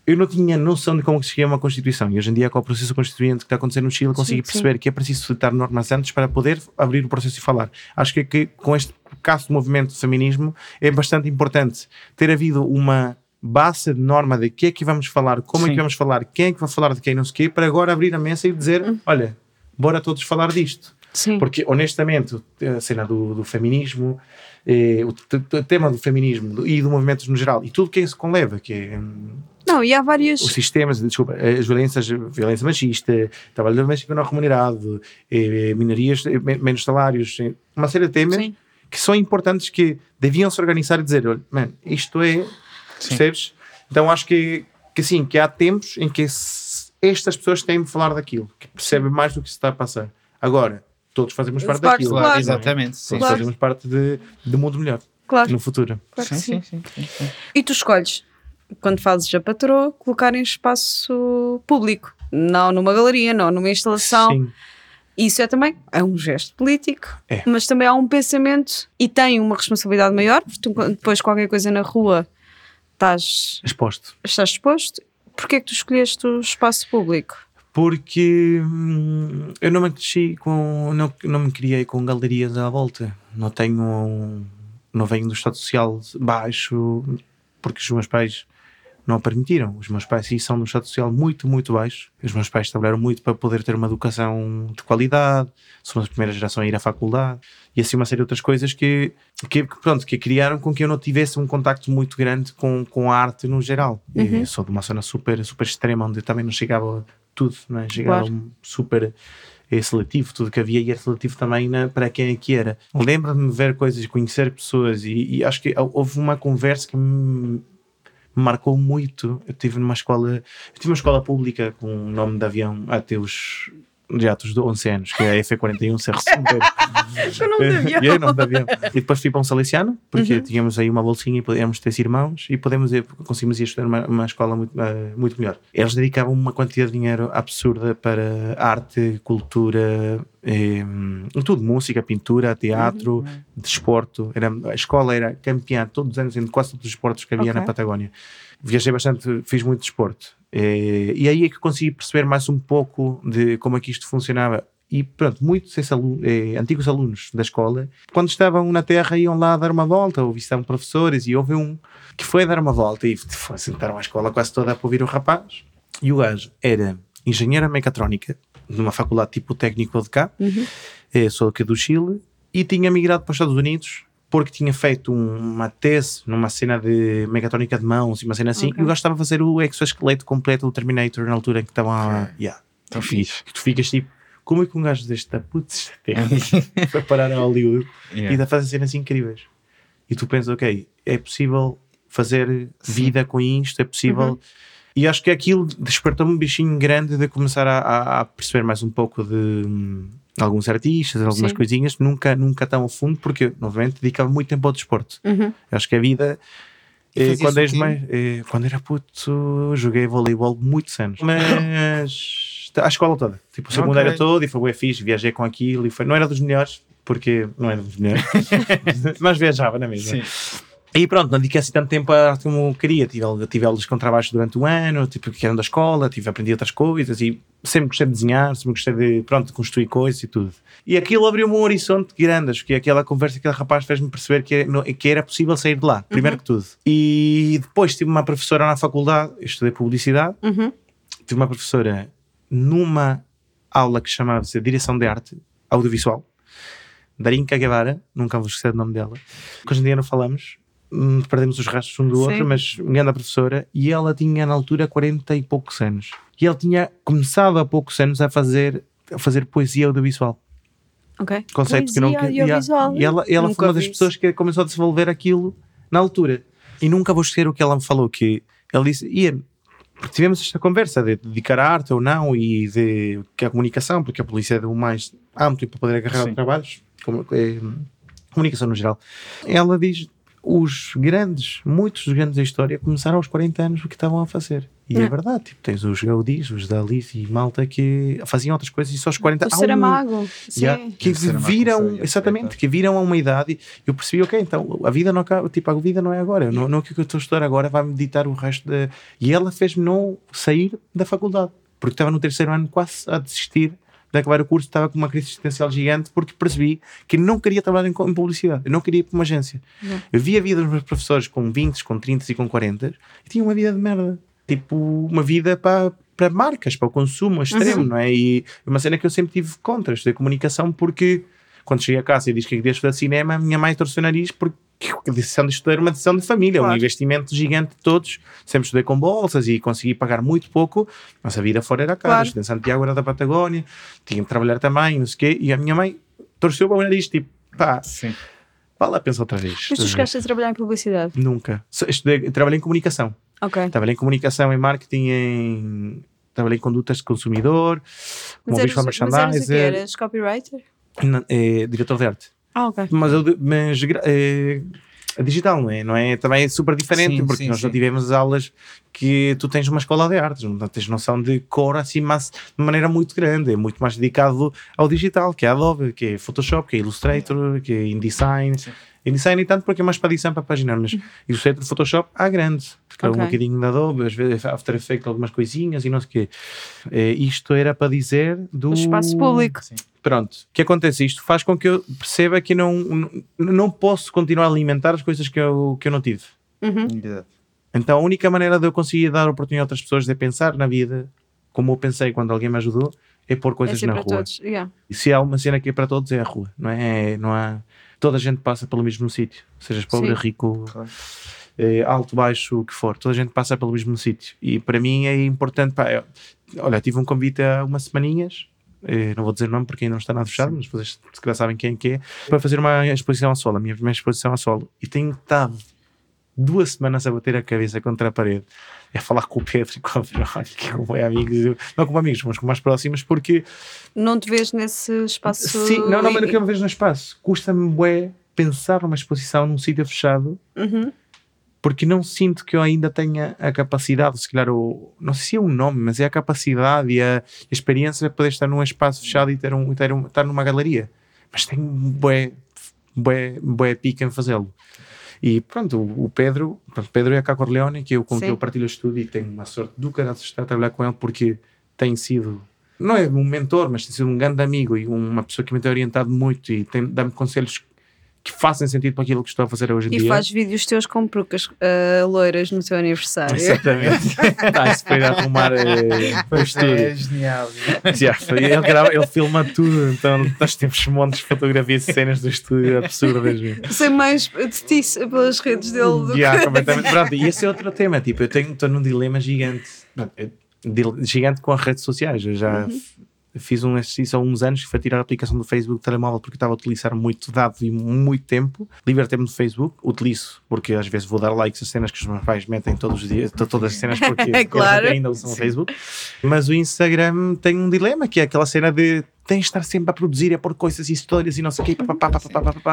eu não tinha noção de como se cria uma Constituição. E hoje em dia, com o processo constituinte que está acontecendo no Chile, consegui sim. perceber que é preciso citar normas antes para poder abrir o processo e falar. Acho que, que com este caso do movimento do feminismo é bastante importante ter havido uma base de norma de que é que vamos falar, como é Sim. que vamos falar, quem é que vai falar de quem, não sei o quê, para agora abrir a mesa e dizer: olha, bora todos falar disto. Sim. Porque, honestamente, a cena do, do feminismo, eh, o, tema do feminismo e do movimento no geral, e tudo que isso conleva, que é hum, Não, e há várias. os sistemas, desculpa, as violências, violência machista, trabalho doméstico não remunerado, eh, minorias, eh, men- menos salários, eh, uma série de temas Sim. que são importantes que deviam se organizar e dizer, olha, man, isto é, percebes? Então acho que, que sim, que há tempos em que s- estas pessoas têm de falar daquilo, que percebem mais do que se está a passar. Agora, todos fazemos parte Claro, daquilo. claro. Exatamente. Sim. Todos Claro. fazemos parte de, de mundo melhor Claro, no futuro. claro Sim, sim. sim, sim, sim, sim. E tu escolhes, quando fazes a patroa, colocar em espaço público. Não numa galeria, não numa instalação. Sim. Isso é também é um gesto político, É. mas também há um pensamento e tem uma responsabilidade maior, porque tu, depois qualquer coisa na rua estás, Exposto. estás exposto. Porquê é que tu escolheste o espaço público? Porque hum, eu não me cresci com. Não, não me criei com galerias à volta. Não tenho. não venho do estado social baixo, porque os meus pais não a permitiram. Os meus pais sim, são de um estado social muito, muito baixo. Os meus pais trabalharam muito para poder ter uma educação de qualidade, são a primeira geração a ir à faculdade e assim uma série de outras coisas que, que, pronto, que criaram com que eu não tivesse um contacto muito grande com, com a arte no geral. Uhum. Sou de uma zona super, super extrema onde eu também não chegava tudo, não é? chegava Claro. super é seletivo, tudo que havia e era seletivo também na, para quem é que era. Lembro-me de ver coisas, conhecer pessoas e, e acho que houve uma conversa que me marcou muito. Eu tive numa escola, eu tive uma escola pública com o nome de avião até os jatos de 11 anos, que é a F41 Serra O nome de avião. e, é, nome de avião. e depois fui para um salesiano, porque Uhum. tínhamos aí uma bolsinha e podíamos ter irmãos e podemos ir, conseguimos ir estudar uma, uma escola muito, eh, muito melhor. Eles dedicavam uma quantidade de dinheiro absurda para arte, cultura, eh, tudo, música, pintura, teatro, Uhum. desporto. Era, a escola era campeã todos os anos em quase todos os esportes que havia Ok. na Patagónia. Viajei bastante, fiz muito desporto. Eh, e aí é que consegui perceber mais um pouco de como é que isto funcionava. E pronto, muitos eh, antigos alunos da escola, quando estavam na Terra, iam lá dar uma volta, ou visitavam professores, e houve um que foi dar uma volta e foi, sentaram a escola quase toda para ouvir o rapaz. E o gajo era engenheiro mecatrónica, numa faculdade tipo técnico de cá, eh, sou aqui do Chile, e tinha migrado para os Estados Unidos porque tinha feito um- uma tese numa cena de mecatrónica de mãos e uma cena assim, Ok. e o gajo estava a fazer o exoesqueleto completo do Terminator na altura em que estavam a. Yeah. Tão E fixe. tu ficas tipo, como é que um gajo deste da putz, <laughs> foi parar a Hollywood Yeah. e dá a fazer cenas incríveis? E tu pensas, ok, é possível fazer vida com isto, é possível. Uhum. E acho que aquilo despertou-me um bichinho grande de começar a, a- a perceber mais um pouco de hum, alguns artistas, algumas Sim. coisinhas, nunca, nunca tão a fundo, porque eu, novamente, dedicava muito tempo ao desporto. Uhum. Eu acho que a vida. E eh, quando, o és mais, eh, quando era puto, joguei voleibol muitos anos. Mas a escola toda, tipo, o secundário Ok. todo, e foi bem fixe, viajei com aquilo, e foi, não era dos melhores, porque não era dos melhores, <laughs> <laughs> mas viajava na mesma. Sim. E pronto, não dediquei assim tanto tempo a arte como queria. Tive, tive aulas de contrabaixo durante o ano, tipo, que eram da escola, tive aprendi outras coisas e sempre gostei de desenhar, sempre gostei de, pronto, de construir coisas e tudo. E aquilo abriu-me um horizonte grande, acho que aquela conversa, aquele rapaz fez-me perceber que, no- que era possível sair de lá, primeiro que tudo. E depois tive uma professora na faculdade, eu estudei publicidade, Uhum. tive uma professora numa aula que chamava-se Direção de Arte Audiovisual, Darinka Guevara, nunca vou esquecer do nome dela, que hoje em dia não falamos, perdemos os rastros um do Sim. outro, mas me a professora, e ela tinha na altura 40 e poucos anos. E ela tinha começado há poucos anos a fazer, a fazer poesia audiovisual. Ok. Conceito que não Poesia que- audiovisual. E ela, ela foi uma das pessoas que começou a desenvolver aquilo na altura. E nunca vou esquecer o que ela me falou, que ela disse, Ian, porque tivemos esta conversa de dedicar à arte ou não e de que a comunicação, porque a polícia é do mais amplo para poder agarrar Sim. trabalhos, como, é, comunicação no geral. Ela diz, os grandes, muitos dos grandes da história começaram aos 40 anos o que estavam a fazer. E é É. verdade, tipo, tens os Gaudis, os Dalis e Malta que faziam outras coisas e só aos 40 O Há um- Saramago. Sim. Yeah, que uma viram, exatamente, que viram a uma idade e eu percebi, ok, então a vida não acaba, tipo, a vida não é agora, não, não é o que eu estou a estudar agora, vai-me ditar o resto da. E ela fez-me não sair da faculdade, porque estava no terceiro ano quase a desistir de acabar o curso, estava com uma crise existencial gigante, porque percebi que não queria trabalhar em, em publicidade, eu não queria ir para uma agência. Não. Eu via a vida dos meus professores com 20, com 30 e com 40 e tinham uma vida de merda. Tipo, uma vida para, para marcas, para o consumo extremo, não é? E uma cena que eu sempre tive contra, estudei comunicação, porque quando cheguei a casa e disse que queria estudar cinema, minha mãe torceu o nariz porque a decisão de estudar era uma decisão de família, um Claro. investimento gigante de todos. Sempre estudei com bolsas e consegui pagar muito pouco, mas a vida fora era cara. Claro. Estudei em Santiago, era da Patagónia, tinha que trabalhar também, não sei o quê, e a minha mãe torceu para o nariz, tipo, pá, Sim. vá lá, pensa outra vez. Mas tu chegaste a trabalhar em publicidade. Nunca. Estudei, trabalhei em comunicação. Ok. Trabalhei em comunicação, em marketing, em... trabalhei em condutas de consumidor, Mas eras, visual mas eras o Eras copywriter? Eh, diretor de arte. Ah, ok. Mas, eu, de- mas eh, a digital, não é? não é? Também é super diferente, Sim, porque sim, nós já sim. tivemos aulas que tu tens uma escola de artes, não tens noção de cor assim, mas de maneira muito grande, é muito mais dedicado ao digital, que é Adobe, que é Photoshop, que é Illustrator, que é InDesign. Sim. InDesign, nem tanto porque é mais para design para página, mas Illustrator Photoshop há grande, porque é Ok. um bocadinho da Adobe, às vezes After Effects, algumas coisinhas e não sei o quê. Eh, isto era para dizer do O espaço público. Pronto, o que acontece? Isto faz com que eu perceba que não, não, não posso continuar a alimentar as coisas que eu, que eu não tive. Uhum. Então a única maneira de eu conseguir dar oportunidade a outras pessoas de pensar na vida, como eu pensei quando alguém me ajudou, é pôr É coisas sempre na rua. todos. Yeah. E se há uma cena que é para todos, é a rua, não é? Não há. Toda a gente passa pelo mesmo sítio, sejas pobre, Sim. rico, Claro. eh, alto, baixo, o que for, toda a gente passa pelo mesmo sítio. E para mim é importante. Pá, eu- olha, tive um convite há umas semaninhas, não vou dizer o nome porque ainda não está nada fechado, mas vocês se calhar sabem quem que é, para fazer uma exposição a solo, a minha primeira exposição a solo. E tenho estado duas semanas a bater a cabeça contra a parede. É falar com o Pedro e com a Verónica, como é amigos, não como amigos, mas como mais próximos, porque Não te vês nesse espaço. Sim, não, não, mas não que eu me vejo no espaço. Custa-me pensar numa exposição num sítio fechado Uhum. Porque não sinto que eu ainda tenha a capacidade, se calhar, o, não sei se é um nome, mas é a capacidade e a, experiência de poder estar num espaço fechado e ter um, ter um, estar numa galeria. Mas tenho bué, bué, bué pica em fazê-lo. E pronto, o, o Pedro, pronto, Pedro é a Caco Leone, que eu, com quem Sim. eu partilho o estúdio e que tenho uma sorte do caralho de estar a trabalhar com ele porque tem sido, não é um mentor, mas tem sido um grande amigo e uma pessoa que me tem orientado muito e tem- dá-me conselhos que fazem sentido para aquilo que estou a fazer hoje em E dia. faz vídeos teus com perucas ah, loiras no teu aniversário. Exatamente. <laughs> Está se foi a arrumar eh, o É estúdio. genial. Já, foi- ele, grava, ele filma tudo, então nós temos montes de fotografias e cenas do estúdio absurdas. mesmo. Sei mais de ti pelas redes dele do Já, que. completamente. <laughs> Pronto, e esse é outro tema. Tipo, eu estou num dilema gigante. Pronto, eu- dil- Gigante com as redes sociais. Eu já Uhum. Fiz um exercício há uns anos que foi tirar a aplicação do Facebook do telemóvel porque estava a utilizar muito dado e muito tempo. Libertei-me do Facebook, utilizo porque às vezes vou dar likes a cenas que os meus pais metem todos os dias, to- todas as cenas porque <laughs> Claro. ainda usam o Facebook. Mas o Instagram tem um dilema que é aquela cena de tens de estar sempre a produzir, a pôr coisas e histórias e não sei o quê. pá, pá, pá.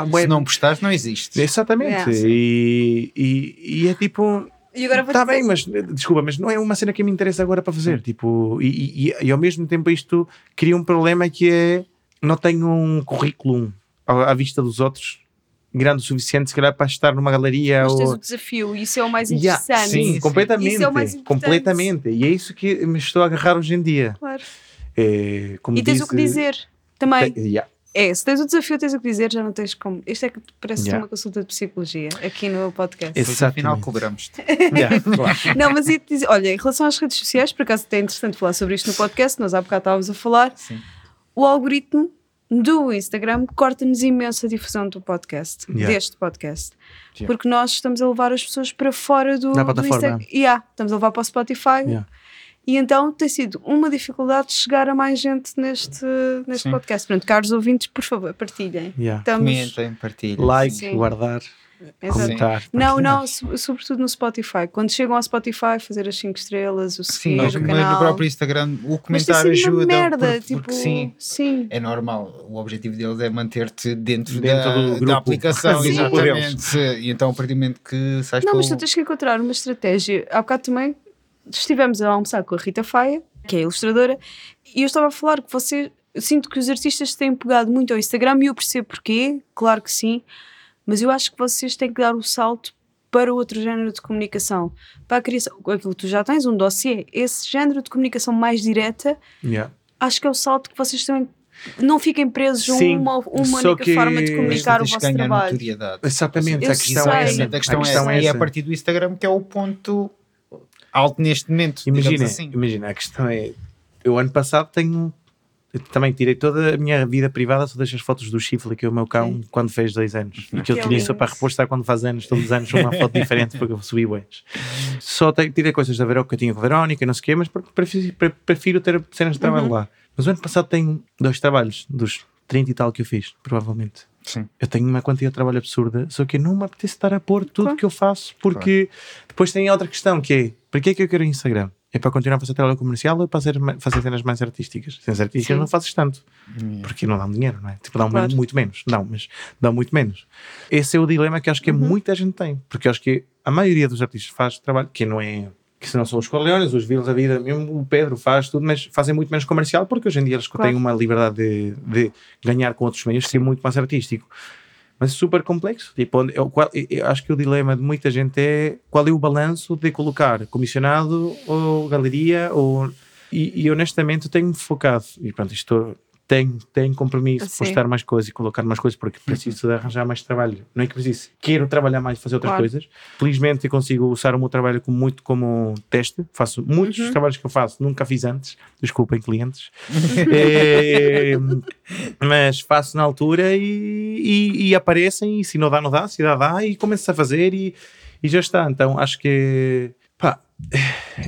Se não postares, não existe. Exatamente. Yeah. E, e, e é tipo. E agora Está bem, mas desculpa, mas não é uma cena que me interessa agora para fazer. Tipo, e, e, e ao mesmo tempo isto cria um problema que é não tenho um currículo à, à vista dos outros grande o suficiente, se calhar, para estar numa galeria. Mas tens ou... o desafio, isso é o mais Yeah, interessante. sim, sim. completamente. Isso é o mais importante. completamente. E é isso que me estou a agarrar hoje em dia. Claro. É, E tens o que dizer também. Te- yeah. É, se tens o desafio, tens o que dizer, já não tens como. Isto é que parece Yeah. uma consulta de psicologia aqui no podcast. Esse- Depois, afinal, Exatamente. cobramos. <laughs> Yeah, claro. <laughs> Não, mas ia-te dizer, olha, em relação às redes sociais, por acaso é interessante falar sobre isto no podcast, nós há bocado estávamos a falar. Sim. O algoritmo do Instagram corta-nos imensa difusão do podcast, Yeah. deste podcast. Yeah. Porque nós estamos a levar as pessoas para fora do, do. Instagram. Yeah, estamos a levar para o Spotify. Yeah. E então tem sido uma dificuldade de chegar a mais gente neste, neste Sim. podcast. Portanto, caros ouvintes, por favor, partilhem. Yeah. Estamos... Comentem, partilhem. Like, Sim. guardar, Exato. comentar. Não, não, so- sobretudo no Spotify. Quando chegam ao Spotify, fazer as 5 estrelas, o Sim, seguir mas, o mas canal. no próprio Instagram o comentário ajuda. merda, porque, tipo, porque sim, sim. é normal. O objetivo deles é manter-te dentro, Dentro da, do da grupo. aplicação. <laughs> Sim. Exatamente. E então, a partir do momento que sais Não, pelo- mas tu tens que encontrar uma estratégia. Há bocado também estivemos a almoçar com a Rita Faia, que é a ilustradora, e eu estava a falar que você. eu Sinto que os artistas têm pegado muito ao Instagram e eu percebo porquê, claro que sim, mas eu acho que vocês têm que dar o salto para outro género de comunicação. Para a criação, aquilo que tu já tens, um dossiê, esse género de comunicação mais direta, Yeah. acho que é o salto que vocês também não fiquem presos a uma, uma única que- forma de comunicar o vosso trabalho. notoriedade. Exatamente, a questão é essa. A questão, a é questão é E é a partir do Instagram que é o ponto alto neste momento. Imagina, assim. imagina, a questão é, eu ano passado tenho, eu também tirei toda a minha vida privada, todas as fotos do chifre que é o meu cão quando fez dois anos. E que eu tinha isso lindo. para repostar quando faz anos, todos os anos uma foto diferente porque eu subi bués. Só tirei coisas da Veró que eu tinha com a Verónica, não sei o quê, mas porque prefiro, pre- prefiro ter cenas de trabalho lá. Mas o ano passado tenho dois trabalhos, dos 30 e tal que eu fiz, provavelmente. Sim. Eu tenho uma quantidade de trabalho absurda, só que não me apetece estar a pôr tudo Claro. que eu faço, porque depois tem outra questão que é, para que é que eu quero Instagram? É para continuar a fazer trabalho comercial ou para fazer, fazer cenas mais artísticas? Cenas artísticas Sim. não fazes tanto, porque não dão dinheiro, não é? Tipo, dão Claro. muito menos, não, mas dão muito menos. Esse é o dilema que acho que Uhum. muita gente tem, porque acho que a maioria dos artistas faz trabalho que não é que se não são os Corleones, os Vilas da Vida, mesmo o Pedro faz tudo, mas fazem muito menos comercial porque hoje em dia eles Claro. têm uma liberdade de, de ganhar com outros meios, ser muito mais artístico mas super complexo. Tipo, onde- eu, qual- eu- acho que o dilema de muita gente é qual é o balanço de colocar comissionado ou galeria ou e, e honestamente tenho-me focado e pronto, isto tenho, tenho compromisso, Sim. postar mais coisas e colocar mais coisas porque preciso de arranjar mais trabalho. Não é que preciso, quero trabalhar mais e fazer outras Claro. coisas. Felizmente eu consigo usar o meu trabalho como, muito como teste. Faço muitos Uhum. trabalhos que eu faço, nunca fiz antes. Desculpem, clientes. <laughs> Eh, mas faço na altura e, e, e aparecem. E se não dá, não dá. Se dá, dá. E começo a fazer e, e já está. Então acho que pá,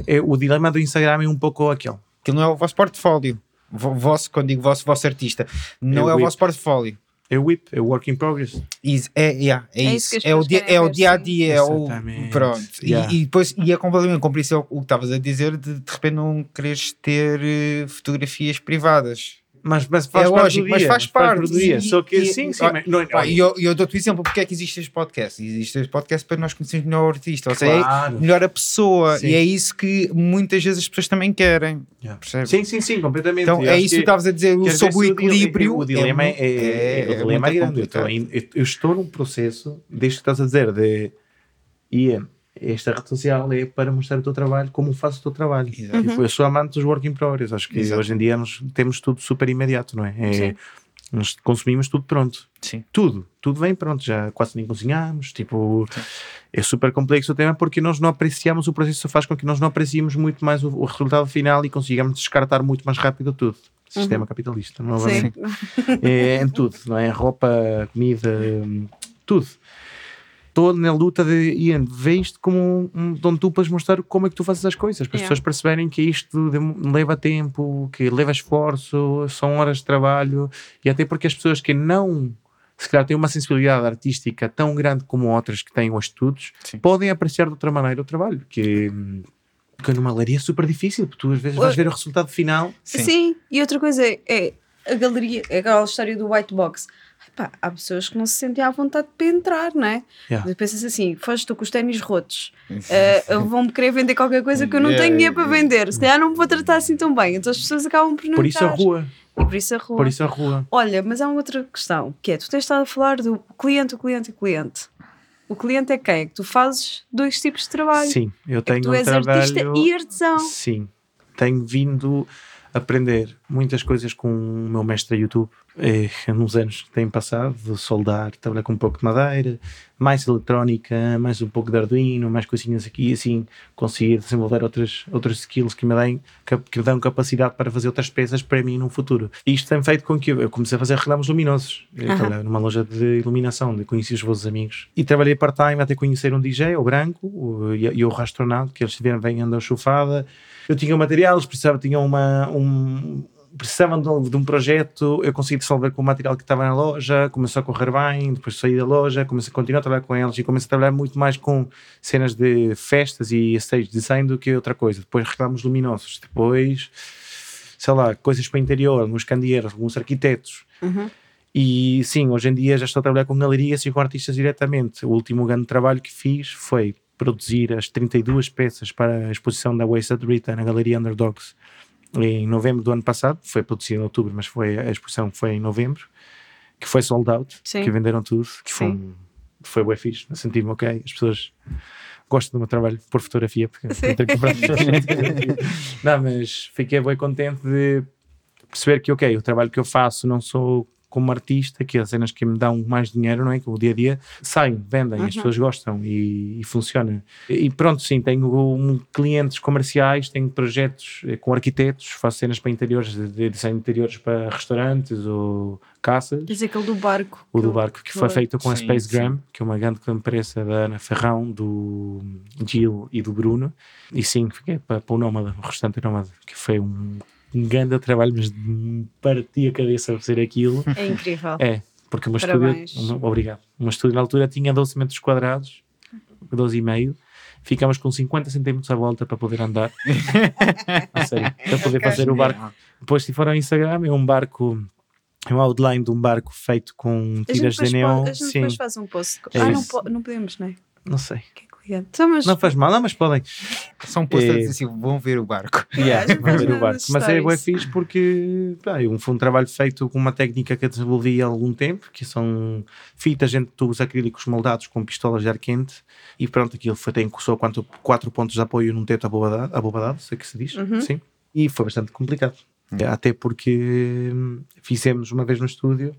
é, o dilema do Instagram é um pouco aquele. Aquilo não é o vosso portfólio. Vo- Vosso, quando digo vosso, vosso artista, não É é, o vosso portfólio. É o whip, é o work in progress. Is- É, yeah, é, É isso isso. é, o dia, é o dia a dia. É o, pronto. E- Yeah. E, depois e é completamente compreensível o que estavas a dizer de de repente não quereres ter eh, fotografias privadas. Mas, mas faz é parte lógico, do mas dia, faz parte parte. do dia. E- Só que e- sim, sim. mas não, Pá, E eu, eu dou-te o exemplo, porque é que existe este podcast? Existe este podcast para nós conhecermos melhor o artista, ou seja, Claro. é melhor a pessoa, Sim. e é isso que muitas vezes as pessoas também querem. Yeah. Sim, sim, sim, completamente. Então Eu é isso que estavas a dizer sobre o dile- equilíbrio. O dilema é, é, o dilema é grande. Eu- eu estou num processo, desde que estás a dizer, de Ian, esta rede social é para mostrar o teu trabalho, como faço o teu trabalho. Exato. Tipo, Eu sou amante dos work in progress. Acho que Exato. hoje em dia nós temos tudo super imediato, não é? É- Sim. nós consumimos tudo pronto. Sim. Tudo, tudo vem pronto, já quase nem cozinhamos, tipo, é super complexo o tema porque nós não apreciamos, o processo faz com que nós não apreciemos muito mais o, o resultado final e consigamos descartar muito mais rápido tudo. Sistema capitalista, novamente. Sim. É, em tudo, não é? Roupa, comida, hum, tudo. Estou na luta de Ian, vê isto como um, um onde tu podes mostrar como é que tu fazes as coisas, para as Yeah. pessoas perceberem que isto leva tempo, que leva esforço, são horas de trabalho, e até porque as pessoas que não, se calhar, têm uma sensibilidade artística tão grande como outras que têm os estudos, Sim. podem apreciar de outra maneira o trabalho, que, hum, que numa galeria é super difícil, porque tu às vezes vais ver o resultado final Sim. Sim. e outra coisa é, é a galeria, é aquela história do white box. Epá, há pessoas que não se sentem à vontade para entrar, não é? Yeah. Pensas assim, foste tu com os ténis rotos, eh, vão-me querer vender qualquer coisa que eu não Yeah, tenho dinheiro para vender, se calhar não me vou tratar assim tão bem, então as pessoas acabam por não Por isso a rua, E por isso a rua. por isso a rua. Olha, mas há uma outra questão, que é, tu tens estado a falar do cliente, o cliente e o cliente. O cliente é quem? É que tu fazes dois tipos de trabalho. Sim, eu É tenho tu um és trabalho. artista e artesão. Sim, tenho vindo aprender muitas coisas com o meu mestre YouTube eh, nos anos que têm passado, de soldar, trabalhar com um pouco de madeira, mais eletrónica, mais um pouco de Arduino, mais coisinhas aqui, e assim conseguir desenvolver outras, outras skills que me, deem, que, que me dão capacidade para fazer outras peças para mim no futuro. E isto tem feito com que eu, eu comecei a fazer reclamos luminosos. Eu Aham. trabalhava numa loja de iluminação, onde conheci os vossos amigos. E trabalhei part-time até conhecer um DJ, o Branco, o, e, e o Rastronado, que eles estiveram bem andando chufada. Eu tinha material, eles precisavam, tinham uma, um, precisavam de um, de um projeto, eu consegui dissolver com o material que estava na loja, começou a correr bem, depois saí da loja, comecei a continuar a trabalhar com eles e comecei a trabalhar muito mais com cenas de festas e stage design do que outra coisa. Depois reclamos luminosos, depois, sei lá, coisas para o interior, alguns candeeiros, alguns arquitetos. Uhum. E sim, hoje em dia já estou a trabalhar com galerias e com artistas diretamente. O último grande trabalho que fiz foi produzir as 32 peças para a exposição da Wasted Rita na Galeria Underdogs em novembro do ano passado. Foi produzido em outubro, mas foi, a exposição foi em novembro, que foi sold out, Sim. que venderam tudo, que foi, um- foi bué fixe. Senti-me ok, as pessoas gostam do meu trabalho por fotografia, porque Sim. tenho que comprar fotografia. <laughs> Não, mas fiquei bem contente de perceber que, ok, o trabalho que eu faço não sou como artista, que as cenas que me dão mais dinheiro, não é? Que o dia a dia saem, vendem, as Uhum. pessoas gostam e, e funciona. E pronto, sim, tenho um, clientes comerciais, tenho projetos eh, com arquitetos, faço cenas para interiores, de, de desenho de interiores para restaurantes ou caças. Diz aquele do barco. O do barco que foi foi. feito com a Sim, Spacegram, que é uma grande empresa da Ana Ferrão, do Gil e do Bruno. E sim, fiquei para, para o Nómada, o restante Nómada, que foi um, um grande trabalho, mas parti a cabeça a fazer aquilo. É incrível. É, porque o meu Parabéns. estúdio, uma- obrigado, o meu estúdio na altura tinha 12 metros quadrados, 12,5. Ficámos com 50 centímetros à volta para poder andar. <laughs> a sério, para poder fazer o barco. Depois, se for ao Instagram, é um barco, é um outline de um barco feito com tiras de neon. pode- a gente Sim, depois faz um post. É ah, não, po- não podemos, não é? não sei. Que é. Então, mas Não faz mal, não, mas podem. Só um a É. dizer assim: vão ver o barco. <laughs> Yeah, vão ver o barco. Mas é bem fixe porque pá, é um- foi um trabalho feito com uma técnica que eu desenvolvi há algum tempo, que são fitas entre tubos acrílicos moldados com pistolas de ar quente e pronto, aquilo foi, tem só quatro, quatro pontos de apoio num teto abobadado, abobadado, sei que se diz, Uhum. sim. E foi bastante complicado. Até porque hum, fizemos uma vez no estúdio,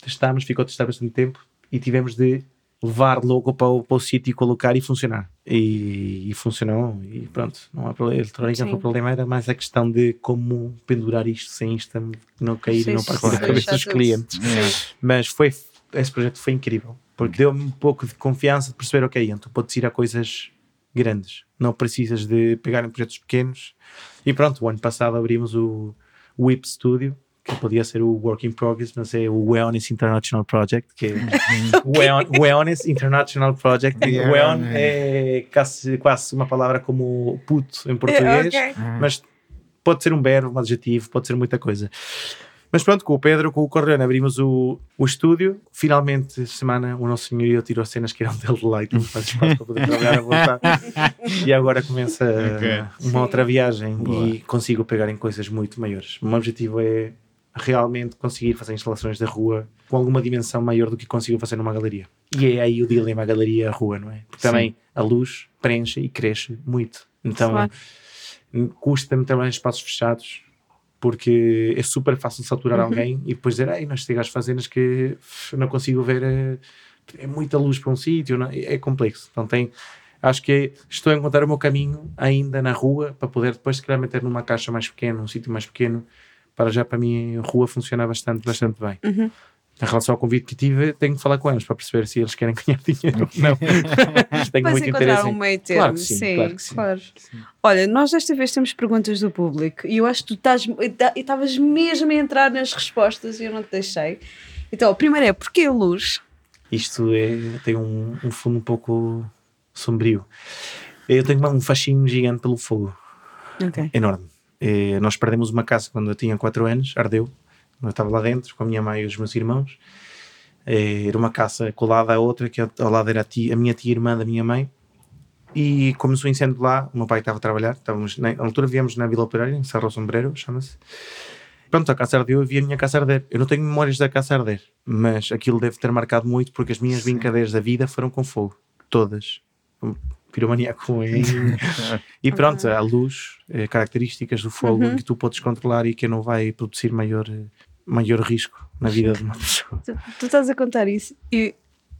testámos, ficou a testar bastante tempo e tivemos de levar logo para o, para o sítio e colocar e funcionar. E, e funcionou e pronto, não há problema. A eletrónica Sim. o problema era mais a questão de como pendurar isto sem isto não cair e Sim, não sim, partir sim, a cabeça dos clientes. É. Mas foi, esse projeto foi incrível, porque deu-me um pouco de confiança de perceber, ok, então podes ir a coisas grandes, não precisas de pegar em projetos pequenos. E pronto, o ano passado abrimos o, o WIP Studio, que podia ser o Work in Progress, mas é o Wellness International Project, que é <laughs> Wellness International Project. Yeah, Well man. é quase, quase uma palavra como puto em português, ok. mas pode ser um verbo, um adjetivo, pode ser muita coisa. Mas pronto, com o Pedro, com o Correano, abrimos o, o estúdio. Finalmente, esta semana, o nosso senhorio tirou cenas que eram dele de lá e tudo, faz espaço para poder trabalhar à vontade. <laughs> E agora começa Ok. uma outra viagem Boa. e consigo pegar em coisas muito maiores. O meu objetivo é realmente conseguir fazer instalações da rua com alguma dimensão maior do que consigo fazer numa galeria. E é aí o dilema a galeria e a rua, não é? Porque também a luz preenche e cresce muito. Então Claro. custa-me trabalhar em espaços fechados porque é super fácil saturar Uhum. alguém e depois dizer, ei, nós chegamos fazendas que não consigo ver, eh, é, muita luz para um sítio, não- é complexo. Então tem, acho que é- estou a encontrar o meu caminho ainda na rua para poder depois se calhar meter numa caixa mais pequena, um sítio mais pequeno, para já para mim a rua funciona bastante, bastante bem. Uhum. Em relação ao convite que tive, tenho que falar com eles para perceber se eles querem <laughs> ganhar dinheiro ou não. <laughs> tenho Vais muito interesse. um meio termo. Claro que sim, claro que sim. claro. Olha, nós desta vez temos perguntas do público e eu acho que tu estás- e estavas mesmo a entrar nas respostas e eu não te deixei. Então, a primeira é porquê a luz? Isto é, tem um, um fundo um pouco sombrio. Eu tenho um fascínio gigante pelo fogo, Ok. enorme. Eh, nós perdemos uma casa quando eu tinha 4 anos, ardeu. Eu estava lá dentro com a minha mãe e os meus irmãos. Eh, era uma casa colada à outra, que ao lado era a, tia- a minha tia irmã da minha mãe. E começou o incêndio lá, o meu pai estava a trabalhar, estávamos na, na altura viemos na Vila Operária, em Serra Sombreiro, chama-se. Pronto, a casa ardeu, eu vi a minha casa arder. Eu não tenho memórias da casa arder, mas aquilo deve ter marcado muito porque as minhas brincadeiras da vida foram com fogo. Todas. Piromaníaco em... <laughs> E pronto, a luz, eh, características do fogo Uhum. que tu podes controlar e que não vai produzir maior, eh, maior risco na vida de uma pessoa. Tu, tu estás a contar isso e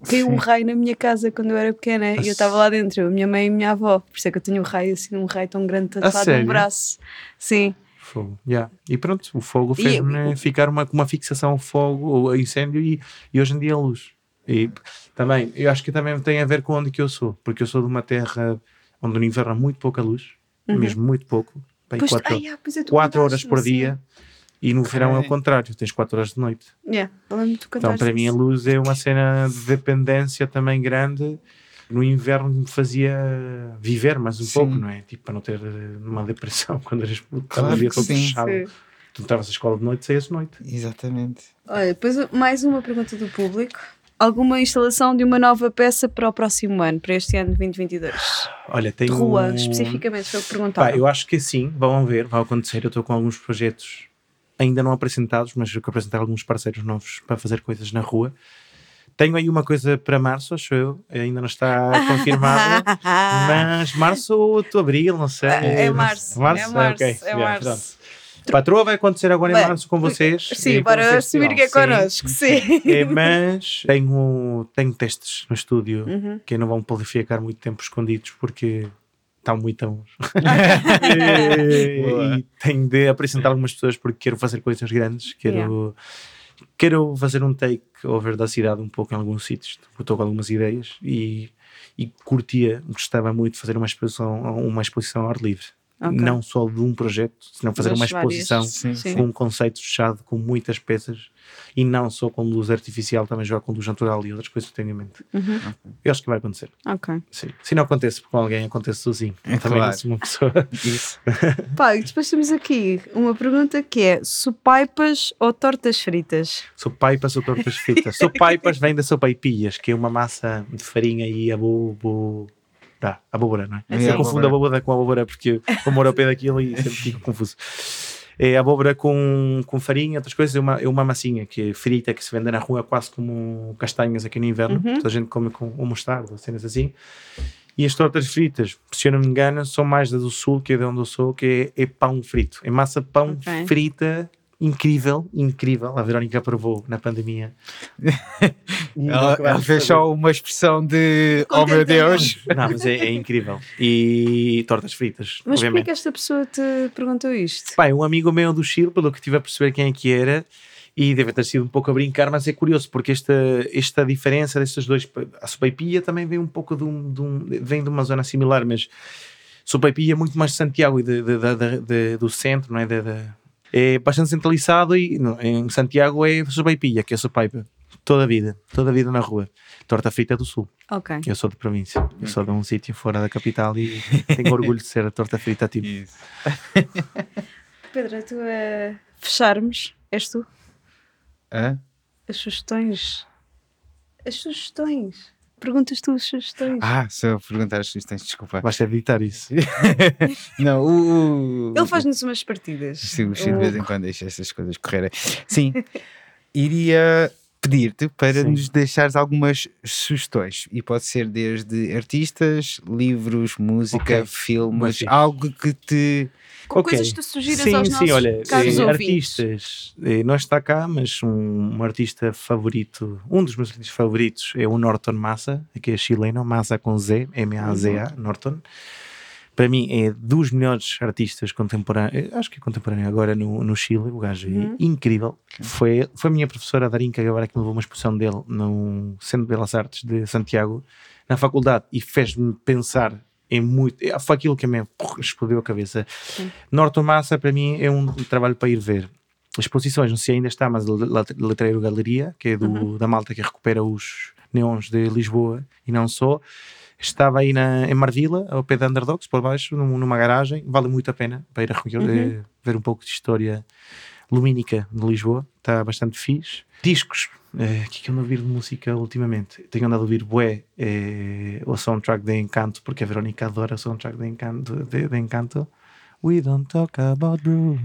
caiu um raio na minha casa quando eu era pequena e eu estava lá dentro, a minha mãe e a minha avó. Por isso é que eu tenho um raio assim, um raio tão grande tatuado no braço. Sim. Fogo. yeah. E pronto, o fogo E- fez-me ficar uma, com uma fixação ao fogo, ou a incêndio e, e hoje em dia a luz. E também, eu acho que também tem a ver com onde que eu sou, porque eu sou de uma terra onde no inverno há muito pouca luz, mesmo muito pouco, bem, Pois, quatro, ai, ah, pois é, tu quatro horas por dia. E no verão é o contrário, tens 4 horas de noite. Yeah, Então, para mim, a luz é uma cena de dependência também grande. No inverno me fazia viver mais um Sim. pouco, não é? Tipo, para não ter eh, uma depressão <laughs> quando eras puto, Claro dia todo sim. fechado. Sim. Tu entravas à escola de noite, saías de noite. Exatamente. Olha, depois mais uma pergunta do público. Alguma instalação de uma nova peça para o próximo ano, para este ano de 2022? Olha, tenho. rua, especificamente, foi o que perguntaram. Eu acho que sim, vão ver, vai acontecer. Eu estou com alguns projetos ainda não apresentados, mas quero apresentar alguns parceiros novos para fazer coisas na rua. Tenho aí uma coisa para março, acho eu, ainda não está <laughs> confirmada, mas março ou abril, não sei. É- é março, Março? é março, ok, é yeah, março. pronto. Patroa vai acontecer agora em Bem, março com vocês. Sim, e o assumir que é festival, sim. connosco, sim. É, mas tenho, tenho testes no estúdio Uhum. que não vão poder ficar muito tempo escondidos porque estão muito bons. <laughs> Boa. e tenho de apresentar algumas pessoas porque quero fazer coisas grandes. Quero, quero fazer um take over da cidade um pouco em alguns sítios. Estou com algumas ideias e, e curtia, gostava muito de fazer uma exposição, uma exposição ao ar livre. Ok. Não só de um projeto, senão fazer Mas uma exposição Sim, Sim. com um conceito fechado, com muitas peças e não só com luz artificial, também jogar com luz natural e outras coisas que tenho em mente. Uhum. Eu acho que vai acontecer. Ok. Sim. Se não acontece com alguém, acontece sozinho. É também claro. uma pessoa. Isso. <laughs> Pá, e depois temos aqui uma pergunta que é: supaipas ou tortas fritas? Sopaipas ou tortas fritas? Sopaipas vem da sopaipilhas, que é uma massa de farinha e abobo. Dá, abóbora, não é? É Eu confundo a abóbora com a abóbora porque eu moro ao pé daquilo e sempre fico <laughs> confuso. É abóbora com, com farinha, outras coisas, é uma, é uma massinha que é frita, que se vende na rua quase como castanhas aqui no inverno. Uhum. Toda a gente come com ou mostarda, cenas assim. E as tortas fritas, se eu não me engano, são mais da do sul, que é de onde eu sou, que é, é pão frito. É massa pão Ok. frita, incrível, incrível. A Verónica provou na pandemia. <laughs> Ela, ela fez saber. só uma expressão de oh meu Deus. <laughs> Não, mas é, é incrível. E tortas fritas, Mas porquê obviamente. que esta pessoa te perguntou isto? Pai, um amigo meu do Chile, pelo que tive a perceber quem é que era, e deve ter sido um pouco a brincar, mas é curioso, porque esta, esta diferença destes dois, a sopaipilla também vem um pouco de, um, de um- vem de uma zona similar, mas sopaipilla é muito mais de Santiago e de, de- de- de- de- do centro, não é? É bastante centralizado e não, em Santiago é sopaipilla, que é sopaipa. Toda a vida, toda a vida na rua. Torta frita do sul. Ok. Eu sou de província, eu sou de um sítio fora da capital e <laughs> tenho orgulho de ser a torta frita tipo. Isso. <laughs> Pedro, tu a fecharmos, és tu? Hã? As sugestões. As sugestões. Perguntas tu as sugestões. Ah, se eu perguntar as sugestões, desculpa. Vais ter de editar isso. <laughs> Não, o. o- Ele faz-nos umas partidas. Sim, o de vez em quando deixa essas coisas correrem. Sim, <laughs> iria pedir-te para Sim. nos deixares algumas sugestões. E pode ser desde artistas, livros, música, Ok. Muito filmes, fixe. algo que te. Com Ok. coisas que tu sugiras sim, aos sim, nossos olha, caros eh, artistas, eh, não está cá, mas um, um artista favorito, um dos meus artistas favoritos é o Norton Massa, que é chileno, Massa com Z, M-A-Z-A, Uhum. Norton. Para mim é dos melhores artistas contemporâneos, eh, acho que é contemporâneo agora no, no Chile, o gajo Uhum. é incrível. Foi, foi a minha professora Darinka agora que me levou uma exposição dele no Centro de Belas Artes de Santiago, na faculdade, e fez-me pensar em muito. eh, Foi aquilo que me explodiu a cabeça. Norton Massa, para mim, é um trabalho para ir ver. As exposições, não sei se ainda está, mas Letreiro Galeria, que é do, da malta que recupera os neons de Lisboa e não só. Estava aí na, em Marvila, ao pé da Underdogs, por baixo, num- numa garagem. Vale muito a pena para ir a recolher- eh, ver um pouco de história lumínica de Lisboa. Está bastante fixe. Discos. eh, O que é que eu ando a ouvir de música ultimamente? Tenho andado a ouvir bué eh, o soundtrack de Encanto, porque a Verónica adora o soundtrack de Encanto. De, de Encanto. We don't talk about Bruno.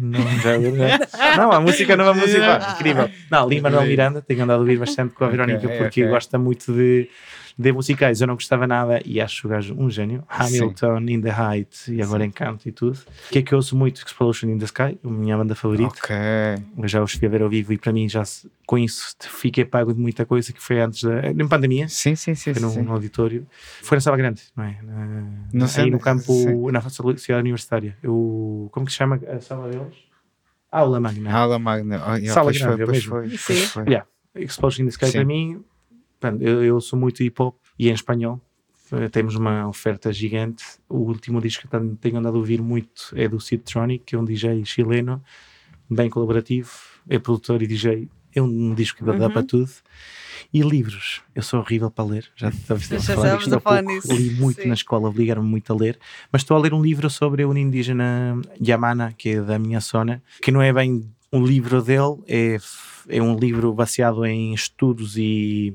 Não, <laughs> a música não é música. <laughs> incrível. Não, Lima Manuel Miranda, tenho andado a ouvir bastante com a Verónica porque ok. gosta muito de, de musicais. Eu não gostava nada e acho o gajo um gênio. Hamilton, In the Heights e agora Encanto e tudo. O que é que eu ouço muito? Explosion in the Sky, a minha banda favorita. Ok. Eu já os fui a ver ao vivo e para mim já se- com isso fiquei pago de muita coisa que foi antes da na pandemia. Sim, sim, sim. Foi no, sim. auditório. Foi na Sala Grande, não é? Na, Não aí sei, no campo, sim. na cidade universitária. Eu, como que se chama a sala deles? Aula Magna. Aula Magna. Oh, yeah, Sala pois grande, foi, é pois mesmo. foi, pois Sim. foi. Yeah, Explosion in the Sky Sim. para mim, eu, eu sou muito hip hop e em espanhol. Eh, Temos uma oferta gigante. O último disco que tenho- andado a ouvir muito é do Sid Tronic, que é um DJ chileno, bem colaborativo, é produtor e DJ. É um disco que dá, Uhum. para tudo. E livros, eu sou horrível para ler, já estava Já a falar disto a há pouco. nisso, Li muito sim. na escola, obrigaram-me muito a ler, mas estou a ler um livro sobre um indígena Yamana, que é da minha zona, que não é bem um livro dele, é, é um livro baseado em estudos e,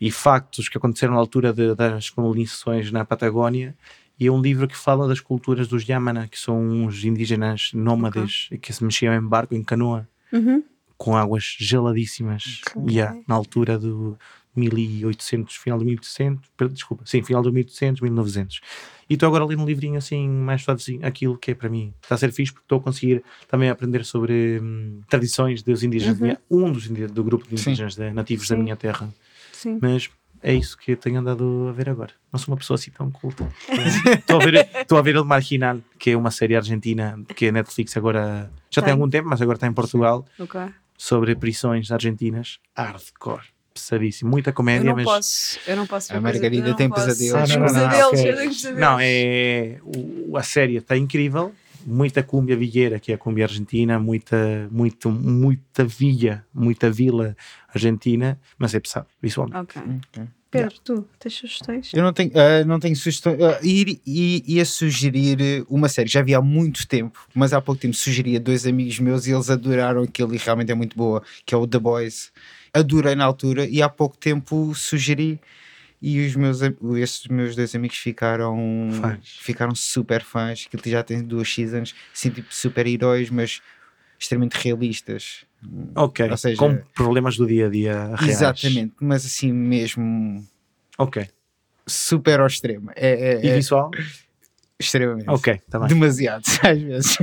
e factos que aconteceram na altura de- das colonizações na Patagónia. E é um livro que fala das culturas dos Yamana, que são uns indígenas nómades que se mexiam em barco, em canoa, Uhum. com águas geladíssimas. Ok. Yeah, na altura do 1800, final do 1800, per- desculpa, sim, final do 1800, 1900. E estou agora a ler um livrinho assim, mais suavezinho, aquilo que é para mim. Está a ser fixe porque estou a conseguir também aprender sobre hum, tradições dos indígenas, da minha- um dos indígenas, do grupo de indígenas da- nativos da Sim. minha terra. Sim. Mas é isso que eu tenho andado a ver agora. Não sou uma pessoa assim tão culta. Estou a ver, estou a ver El Marginal, que é uma série argentina que a Netflix agora já tem Tem. algum tempo, mas agora está em Portugal Ok. sobre prisões argentinas. Hardcore. Pesadíssimo. Muita Eu comédia, não mas. posso. Eu não posso. A ver Margarida eu não tem pesadelos. Eu Ah, tenho não, não, não, pesadelos, eu. Não, é. o- a série está incrível. Muita cúmbia vigueira, que é a cúmbia argentina, muita, muito, muita via, muita vila argentina, mas é pesado, visualmente. Ok. Ok. Pedro, tu tens sugestões? Eu não tenho, ah, não tenho sugestões. Ah, ir- i- ia sugerir eh, uma série, já vi há muito tempo, mas há pouco tempo sugeri a dois amigos meus e eles adoraram aquilo e realmente é muito boa, que é o The Boys. Adorei na altura e há pouco tempo sugeri e os meus, esses meus dois amigos ficaram, Fãs. ficaram super fãs. Aquilo já tem duas seasons, assim, tipo super-heróis, mas extremamente realistas. Ok, Ou seja- com problemas do dia a dia reais. Exatamente, mas assim mesmo Ok. super ao extremo. É, é- E é visual? Extremamente. Ok, está bem. Demasiado, <laughs> às vezes.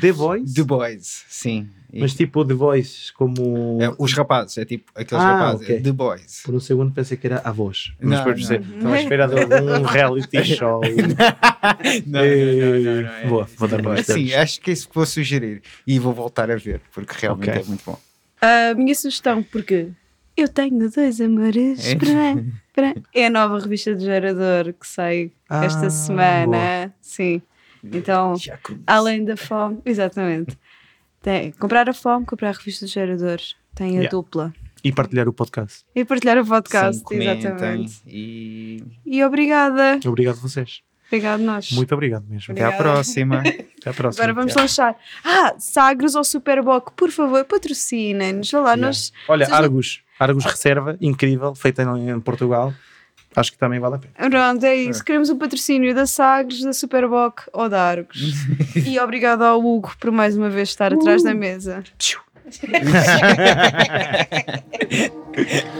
The Voice? The Boys, sim. E- Mas tipo The Voice como... é, os rapazes, é tipo aqueles Ah, rapazes, ok. é The Boys. Por um segundo pensei que era a voz. Não, Mas depois não. dizer, estou à espera de algum <laughs> reality show. <laughs> Não, Eh, Boa, vou dar mais Boys. Sim, acho que é isso que vou sugerir. E vou voltar a ver, porque realmente Ok. é muito bom. A minha sugestão, porque eu tenho dois amores. É? <laughs> É a nova revista do Gerador que sai Ah, esta semana. Sim. Então, além da fome, <laughs> exatamente. Tem, comprar a fome, comprar a revista do Gerador. Tem a Yeah. dupla. E partilhar o podcast. E partilhar o podcast, Sim, comentem exatamente. E E obrigada. Obrigado a vocês. Obrigado nós. Muito obrigado mesmo. até à Obrigada. próxima. <laughs> Até à próxima. Agora vamos lanchar. Ah, Sagres ou Superboc, por favor, patrocinem-nos. Vá lá, Yeah. nós. Olha, Vocês- Argos. Argos Reserva, incrível, feita em, em Portugal. Acho que também vale a pena. Pronto, é isso. Queremos o patrocínio da Sagres, da Superboc ou da Argos. <laughs> e obrigado ao Hugo por mais uma vez estar atrás da mesa. <laughs>